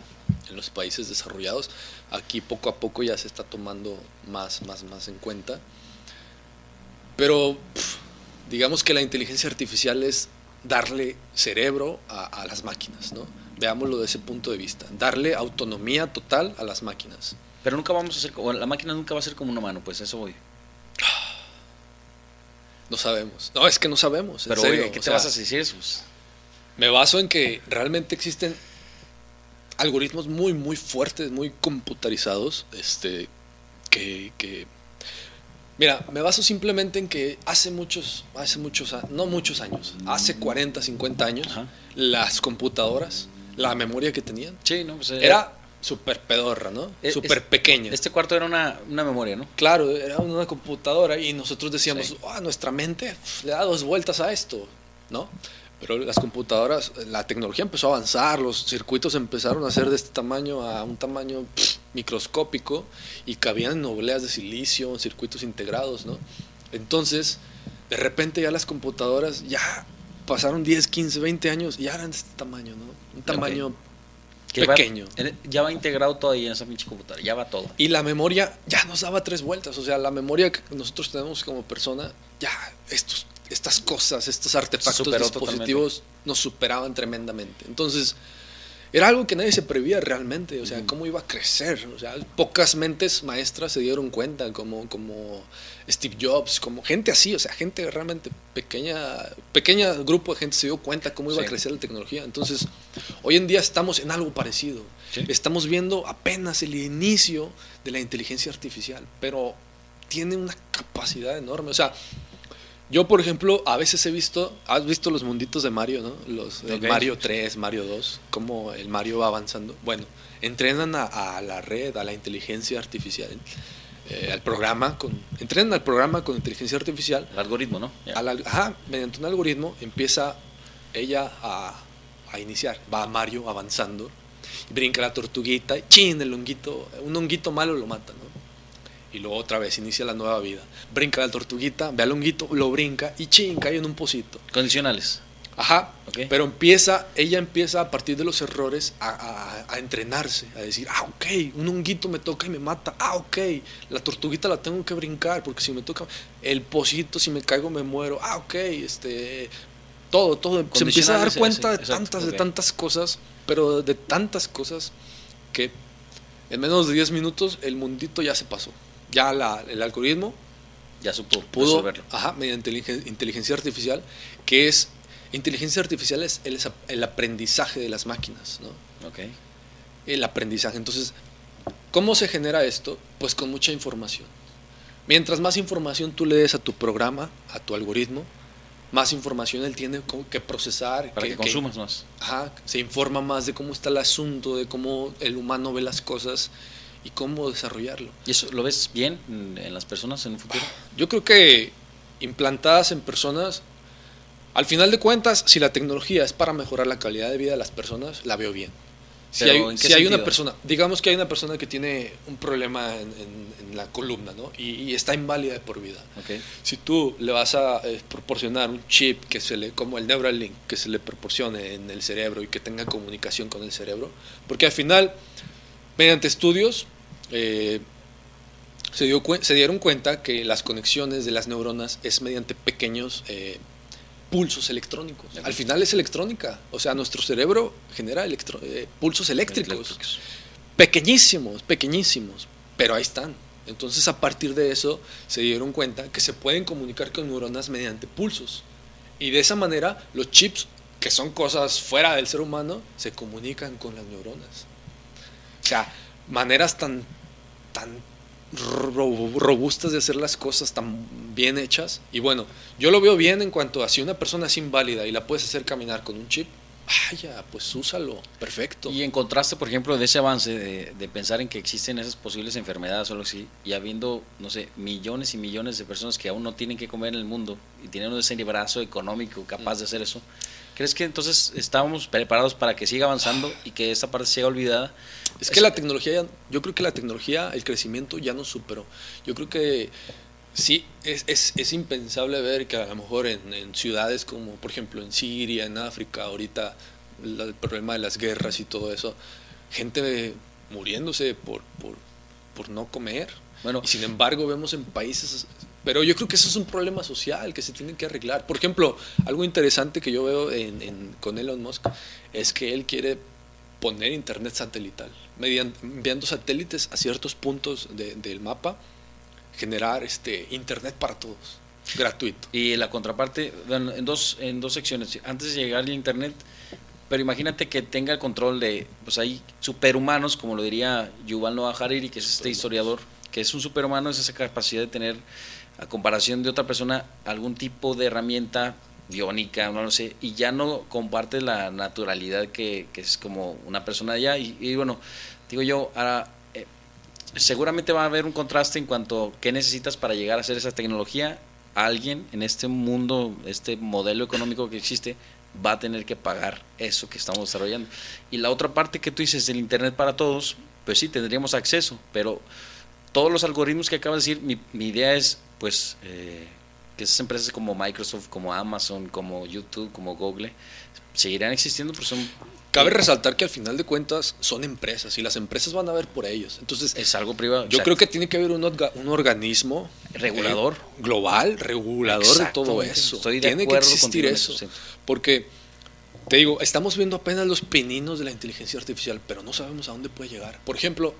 en los países desarrollados. Aquí poco a poco ya se está tomando más, más, más en cuenta. Pero digamos que la inteligencia artificial es darle cerebro a, a, las máquinas, ¿no? Veámoslo de ese punto de vista. Darle autonomía total a las máquinas. Pero nunca vamos a ser, la máquina nunca va a ser como un humano, pues eso voy. No sabemos. No, es que no sabemos. Pero serio. ¿qué te vas a decir eso? Me baso en que realmente existen algoritmos muy, muy fuertes, muy computarizados, este, que, que Mira, me baso simplemente en que hace muchos, hace muchos, no muchos años, hace 40, 50 años, las computadoras, la memoria que tenían, sí, no, pues era súper pedorra, ¿no? E, súper pequeña. Este cuarto era una, una, memoria, ¿no? Claro, era una computadora y nosotros decíamos, ah, nuestra mente le da dos vueltas a esto, ¿no? Pero las computadoras, la tecnología empezó a avanzar, los circuitos empezaron a ser de este tamaño a un tamaño microscópico y cabían en obleas de silicio, circuitos integrados, ¿no? Entonces, de repente ya las computadoras ya pasaron 10, 15, 20 años y ya eran de este tamaño, ¿no? Un tamaño pequeño. ya va integrado todo ahí en esa pinche computadora, ya va todo. Y la memoria ya nos daba tres vueltas, o sea, la memoria que nosotros tenemos como persona, ya estos, estas cosas, estos artefactos dispositivos nos superaban tremendamente. Entonces, era algo que nadie se prevía realmente, o sea, cómo iba a crecer. O sea, pocas mentes maestras se dieron cuenta, como, como Steve Jobs, como gente así, o sea, gente realmente pequeña, pequeña grupo de gente se dio cuenta cómo iba a crecer la tecnología. Entonces, hoy en día estamos en algo parecido. Estamos viendo apenas el inicio de la inteligencia artificial, pero tiene una capacidad enorme. O sea, yo, por ejemplo, a veces he visto, has visto los munditos de Mario, ¿no? Los de Mario 3, Mario 2, cómo el Mario va avanzando. Bueno, entrenan a, la red, a la inteligencia artificial, eh, al programa, con, entrenan al programa con inteligencia artificial. El algoritmo, ¿no? ajá, mediante un algoritmo empieza ella a, a iniciar. Va Mario avanzando, brinca la tortuguita, y chin, el honguito, un honguito malo lo mata, ¿no? Y luego otra vez inicia la nueva vida. Brinca la tortuguita, ve al honguito, lo brinca y ching, cae en un pocito. Condicionales. Ajá, pero empieza, ella empieza a partir de los errores a, a, entrenarse, a decir, ah, ok, un honguito me toca y me mata, ah, ok, la tortuguita la tengo que brincar, porque si me toca el pocito, si me caigo me muero, ah, ok, este, todo, todo, se empieza a dar cuenta de tantas, de tantas cosas, pero de tantas cosas que en menos de 10 minutos el mundito ya se pasó ya el algoritmo ya supo pudo, ajá, mediante inteligencia artificial, que es, inteligencia artificial es el, aprendizaje de las máquinas, ¿no? Okay. El aprendizaje. Entonces, ¿cómo se genera esto? Pues con mucha información. Mientras más información tú le des a tu programa, a tu algoritmo, más información él tiene que procesar. Para que, consumas más. Ajá, se informa más de cómo está el asunto, de cómo el humano ve las cosas y cómo desarrollarlo. ¿Y eso lo ves bien en las personas en un futuro? Yo creo que implantadas en personas, al final de cuentas, si la tecnología es para mejorar la calidad de vida de las personas, la veo bien. Si, hay, si hay, una persona, digamos que hay una persona que tiene un problema en, la columna, ¿no? Y, está inválida de por vida. Okay. Si tú le vas a eh, proporcionar un chip que se le, como el Neuralink, que se le proporcione en el cerebro y que tenga comunicación con el cerebro, porque al final Mediante estudios eh, se, dio, se, dieron cuenta que las conexiones de las neuronas es mediante pequeños eh, pulsos electrónicos. Al final es electrónica, o sea, nuestro cerebro genera eh, pulsos eléctricos, pequeñísimos, pequeñísimos, pero ahí están. Entonces a partir de eso se dieron cuenta que se pueden comunicar con neuronas mediante pulsos. Y de esa manera los chips, que son cosas fuera del ser humano, se comunican con las neuronas. O sea, maneras tan, tan robustas de hacer las cosas tan bien hechas. Y bueno, yo lo veo bien en cuanto a si una persona es inválida y la puedes hacer caminar con un chip, vaya, pues úsalo, perfecto. Y en contraste, por ejemplo, de ese avance de, pensar en que existen esas posibles enfermedades o algo así, y habiendo, no sé, millones y millones de personas que aún no tienen que comer en el mundo y tienen ese brazo económico capaz de hacer eso, ¿crees que entonces estamos preparados para que siga avanzando y que esa parte sea olvidada? Es que la tecnología, yo creo que la tecnología, el crecimiento ya nos superó. Yo creo que Sí, es, es, es, impensable ver que a lo mejor en, en, ciudades como, por ejemplo, en Siria, en África, ahorita la, el problema de las guerras y todo eso, gente muriéndose por, por, por no comer. Bueno, y sin embargo, vemos en países. Pero yo creo que eso es un problema social que se tiene que arreglar. Por ejemplo, algo interesante que yo veo en, en, con Elon Musk es que él quiere poner internet satelital, mediante, enviando satélites a ciertos puntos de, del mapa generar este internet para todos, gratuito. Y la contraparte, en dos, en dos secciones. Antes de llegar al internet, pero imagínate que tenga el control de, pues hay superhumanos, como lo diría Yuval Noah Hariri, que es este historiador, que es un superhumano, es esa capacidad de tener, a comparación de otra persona, algún tipo de herramienta biónica, no lo sé, y ya no comparte la naturalidad que, es como una persona allá. Y, bueno, digo yo, ahora seguramente va a haber un contraste en cuanto a qué necesitas para llegar a hacer esa tecnología. Alguien en este mundo, este modelo económico que existe, va a tener que pagar eso que estamos desarrollando. Y la otra parte que tú dices, el Internet para todos, pues sí, tendríamos acceso, pero todos los algoritmos que acabas de decir, mi idea es, pues, eh, que esas empresas como Microsoft, como Amazon, como YouTube, como Google, seguirán existiendo porque son Cabe resaltar que al final de cuentas son empresas y las empresas van a ver por ellos. Entonces, es algo privado. Yo creo que tiene que haber un, un organismo regulador, eh, global, regulador de todo eso. Estoy de tiene que existir eso. eso. Porque, te digo, estamos viendo apenas los peninos de la inteligencia artificial, pero no sabemos a dónde puede llegar. Por ejemplo,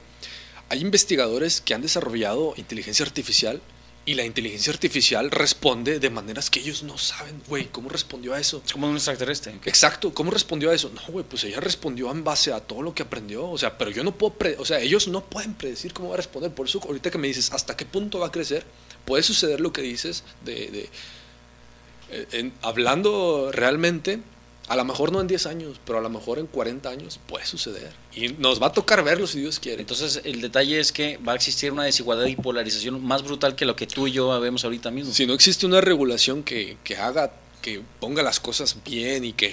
hay investigadores que han desarrollado inteligencia artificial y la inteligencia artificial responde de maneras que ellos no saben, güey, ¿cómo respondió a eso? Como un extraterrestre. Exacto, ¿cómo respondió a eso? No, güey, pues ella respondió en base a todo lo que aprendió, o sea, pero yo no puedo, o sea, ellos no pueden predecir cómo va a responder, por eso ahorita que me dices, ¿hasta qué punto va a crecer? Puede suceder lo que dices de, de eh, en, hablando realmente, a lo mejor no en 10 años, pero a lo mejor en 40 años puede suceder. Y nos va a tocar verlo si Dios quiere. Entonces, el detalle es que va a existir una desigualdad y polarización más brutal que lo que tú y yo vemos ahorita mismo. Si no existe una regulación que, que haga que ponga las cosas bien y que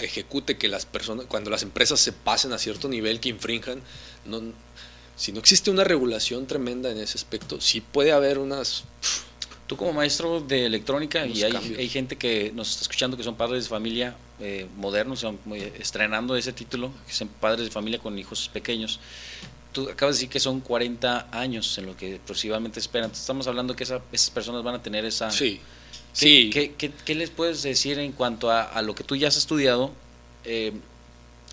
ejecute que las personas, cuando las empresas se pasen a cierto nivel, que infrinjan, no, si no existe una regulación tremenda en ese aspecto, sí puede haber unas... Tú como maestro de electrónica, y hay, hay, gente que nos está escuchando que son padres de familia eh, modernos, eh, estrenando ese título, que son padres de familia con hijos pequeños. Tú acabas de decir que son 40 años en lo que próximamente esperan. Estamos hablando que esa, esas personas van a tener esa... Sí. ¿Qué, sí. ¿qué, qué, qué, les puedes decir en cuanto a, a, lo que tú ya has estudiado? Eh,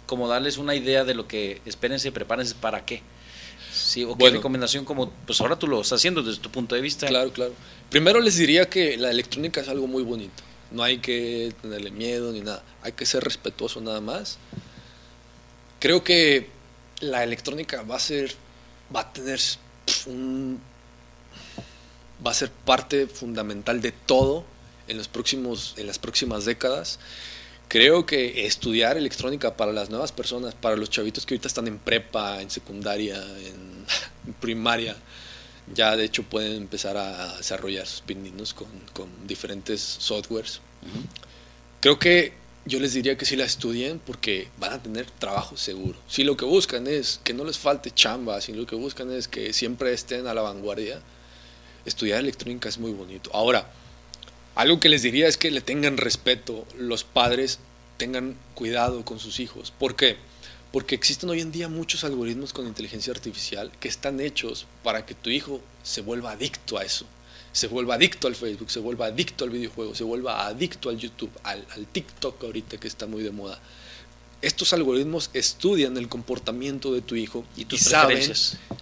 como darles una idea de lo que espérense, prepárense para qué. Sí, o qué Bueno. recomendación como, pues ahora tú lo estás haciendo desde tu punto de vista. Claro, claro. Primero les diría que la electrónica es algo muy bonito. No hay que tenerle miedo ni nada. Hay que ser respetuoso nada más. Creo que la electrónica va a ser, va a tener va a ser parte fundamental de todo en los próximos, en las próximas décadas. Creo que estudiar electrónica para las nuevas personas, para los chavitos que ahorita están en prepa, en secundaria, en primaria, ya de hecho pueden empezar a desarrollar sus pininos con, con diferentes softwares. Uh -huh. Creo que yo les diría que sí la estudien porque van a tener trabajo seguro. Si lo que buscan es que no les falte chamba, si lo que buscan es que siempre estén a la vanguardia, estudiar electrónica es muy bonito. Ahora, algo que les diría es que le tengan respeto, los padres tengan cuidado con sus hijos. ¿Por qué? Porque existen hoy en día muchos algoritmos con inteligencia artificial que están hechos para que tu hijo se vuelva adicto a eso. Se vuelva adicto al Facebook, se vuelva adicto al videojuego, se vuelva adicto al YouTube, al, al TikTok ahorita que está muy de moda. Estos algoritmos estudian el comportamiento de tu hijo y, tus y saben,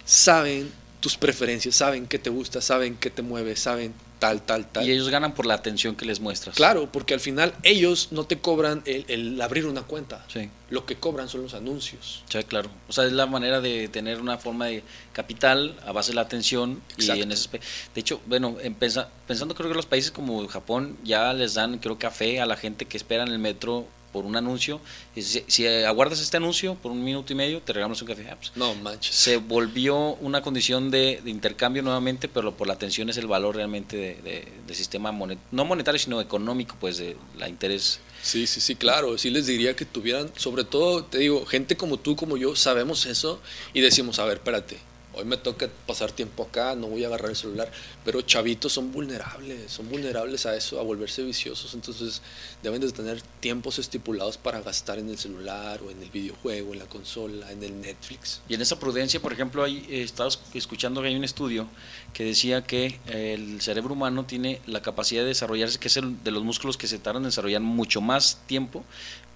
saben tus preferencias, saben qué te gusta, saben qué te mueve, saben tal, tal, tal. Y ellos ganan por la atención que les muestras. Claro, porque al final ellos no te cobran el, el abrir una cuenta. Sí. Lo que cobran son los anuncios. Sí, claro. O sea, es la manera de tener una forma de capital a base de la atención. Exacto. Y en ese, de hecho, bueno, pensa, pensando creo que los países como Japón ya les dan, creo, café a la gente que espera en el metro por un anuncio. Y si, si, aguardas este anuncio por un minuto y medio, te regalamos un café. Ah, pues, no manches. Se volvió una condición de, de, intercambio nuevamente, pero por la atención es el valor realmente del de, de sistema monet, no monetario, sino económico, pues de la interés. Sí, sí, sí, claro. Sí les diría que tuvieran, sobre todo, te digo, gente como tú, como yo, sabemos eso y decimos, a ver, espérate, hoy me toca pasar tiempo acá, no voy a agarrar el celular, pero chavitos son vulnerables, son vulnerables a eso, a volverse viciosos, entonces deben de tener tiempos estipulados para gastar en el celular o en el videojuego, en la consola, en el Netflix. Y en esa prudencia, por ejemplo, hay, he estado escuchando que hay un estudio que decía que el cerebro humano tiene la capacidad de desarrollarse, que es el de los músculos que se tardan en desarrollar mucho más tiempo,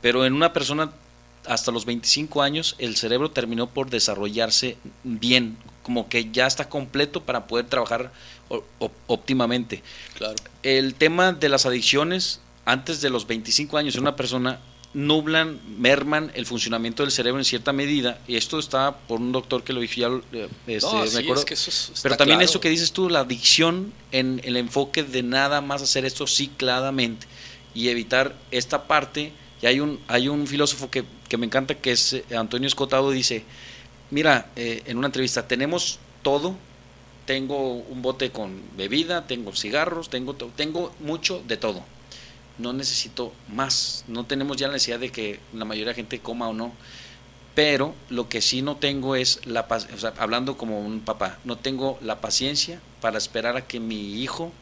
pero en una persona hasta los 25 años el cerebro terminó por desarrollarse bien, como que ya está completo para poder trabajar óptimamente. Claro. El tema de las adicciones antes de los 25 años en una persona nublan, merman el funcionamiento del cerebro en cierta medida, y esto está por un doctor que lo dijo ya, eh, este, me acuerdo, pero también eso que dices tú, la adicción en el enfoque de nada más hacer esto cicladamente y evitar esta parte, y hay un, hay un filósofo que, que me encanta, que es eh, Antonio Escotado, dice, mira, eh, en una entrevista, tenemos todo, tengo un bote con bebida, tengo cigarros, tengo, tengo mucho de todo. No necesito más. No tenemos ya la necesidad de que la mayoría de gente coma o no. Pero lo que sí no tengo es la o hablando como un papá, no tengo la paciencia para esperar a que mi hijo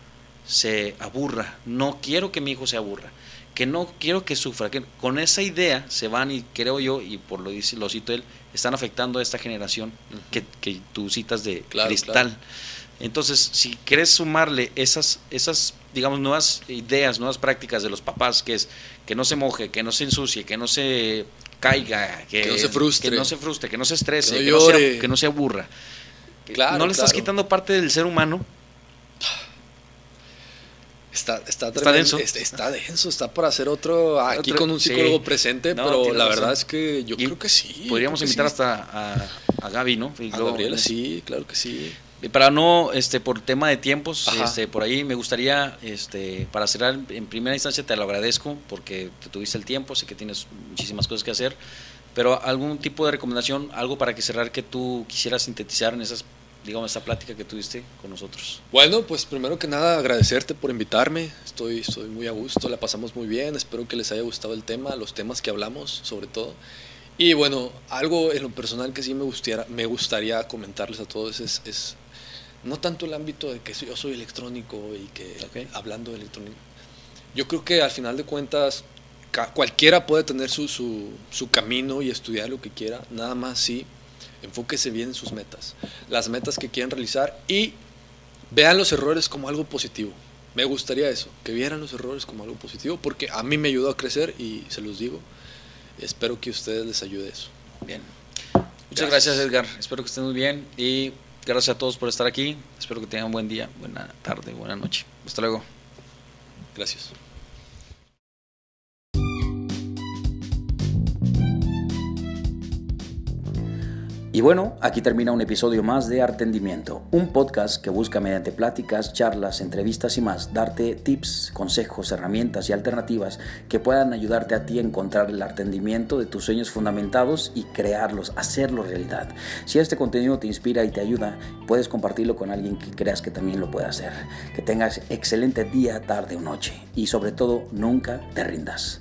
se aburra. No quiero que mi hijo se aburra que no quiero que sufra, que con esa idea se van y creo yo, y por lo dice, lo cito él, están afectando a esta generación que, que, tú citas de cristal. Entonces, si quieres sumarle esas, esas, digamos, nuevas ideas, nuevas prácticas de los papás, que es que no se moje, que no se ensucie, que no se caiga, que, no se frustre, que no se frustre, que no se estrese, que no, se, que no se aburra. no le estás quitando parte del ser humano Está, está, denso. Está, denso, está para hacer otro aquí con un psicólogo presente, pero la verdad es que yo creo que sí. Podríamos invitar hasta a, a, Gaby, ¿no? a Gabriela, sí, claro que sí. Para no, este, por tema de tiempos, este, por ahí me gustaría, este, para cerrar, en primera instancia te lo agradezco porque te tuviste el tiempo, sé que tienes muchísimas cosas que hacer, pero algún tipo de recomendación, algo para que cerrar que tú quisieras sintetizar en esas digamos, esa plática que tuviste con nosotros. Bueno, pues primero que nada agradecerte por invitarme, estoy, estoy muy a gusto, la pasamos muy bien, espero que les haya gustado el tema, los temas que hablamos sobre todo. Y bueno, algo en lo personal que sí me gustaría, me gustaría comentarles a todos es, es no tanto el ámbito de que yo soy electrónico y que hablando de electrónico, yo creo que al final de cuentas cualquiera puede tener su, su, su camino y estudiar lo que quiera, nada más sí enfóquese bien en sus metas, las metas que quieran realizar y vean los errores como algo positivo. Me gustaría eso, que vieran los errores como algo positivo, porque a mí me ayudó a crecer y se los digo, espero que a ustedes les ayude eso. Bien. Muchas gracias. Edgar, espero que estén muy bien y gracias a todos por estar aquí, espero que tengan un buen día, buena tarde, buena noche. Hasta luego. Gracias. Y bueno, aquí termina un episodio más de Artendimiento, un podcast que busca mediante pláticas, charlas, entrevistas y más darte tips, consejos, herramientas y alternativas que puedan ayudarte a ti a encontrar el artendimiento de tus sueños fundamentados y crearlos, hacerlos realidad. Si este contenido te inspira y te ayuda, puedes compartirlo con alguien que creas que también lo puede hacer. Que tengas excelente día, tarde o noche y sobre todo nunca te rindas.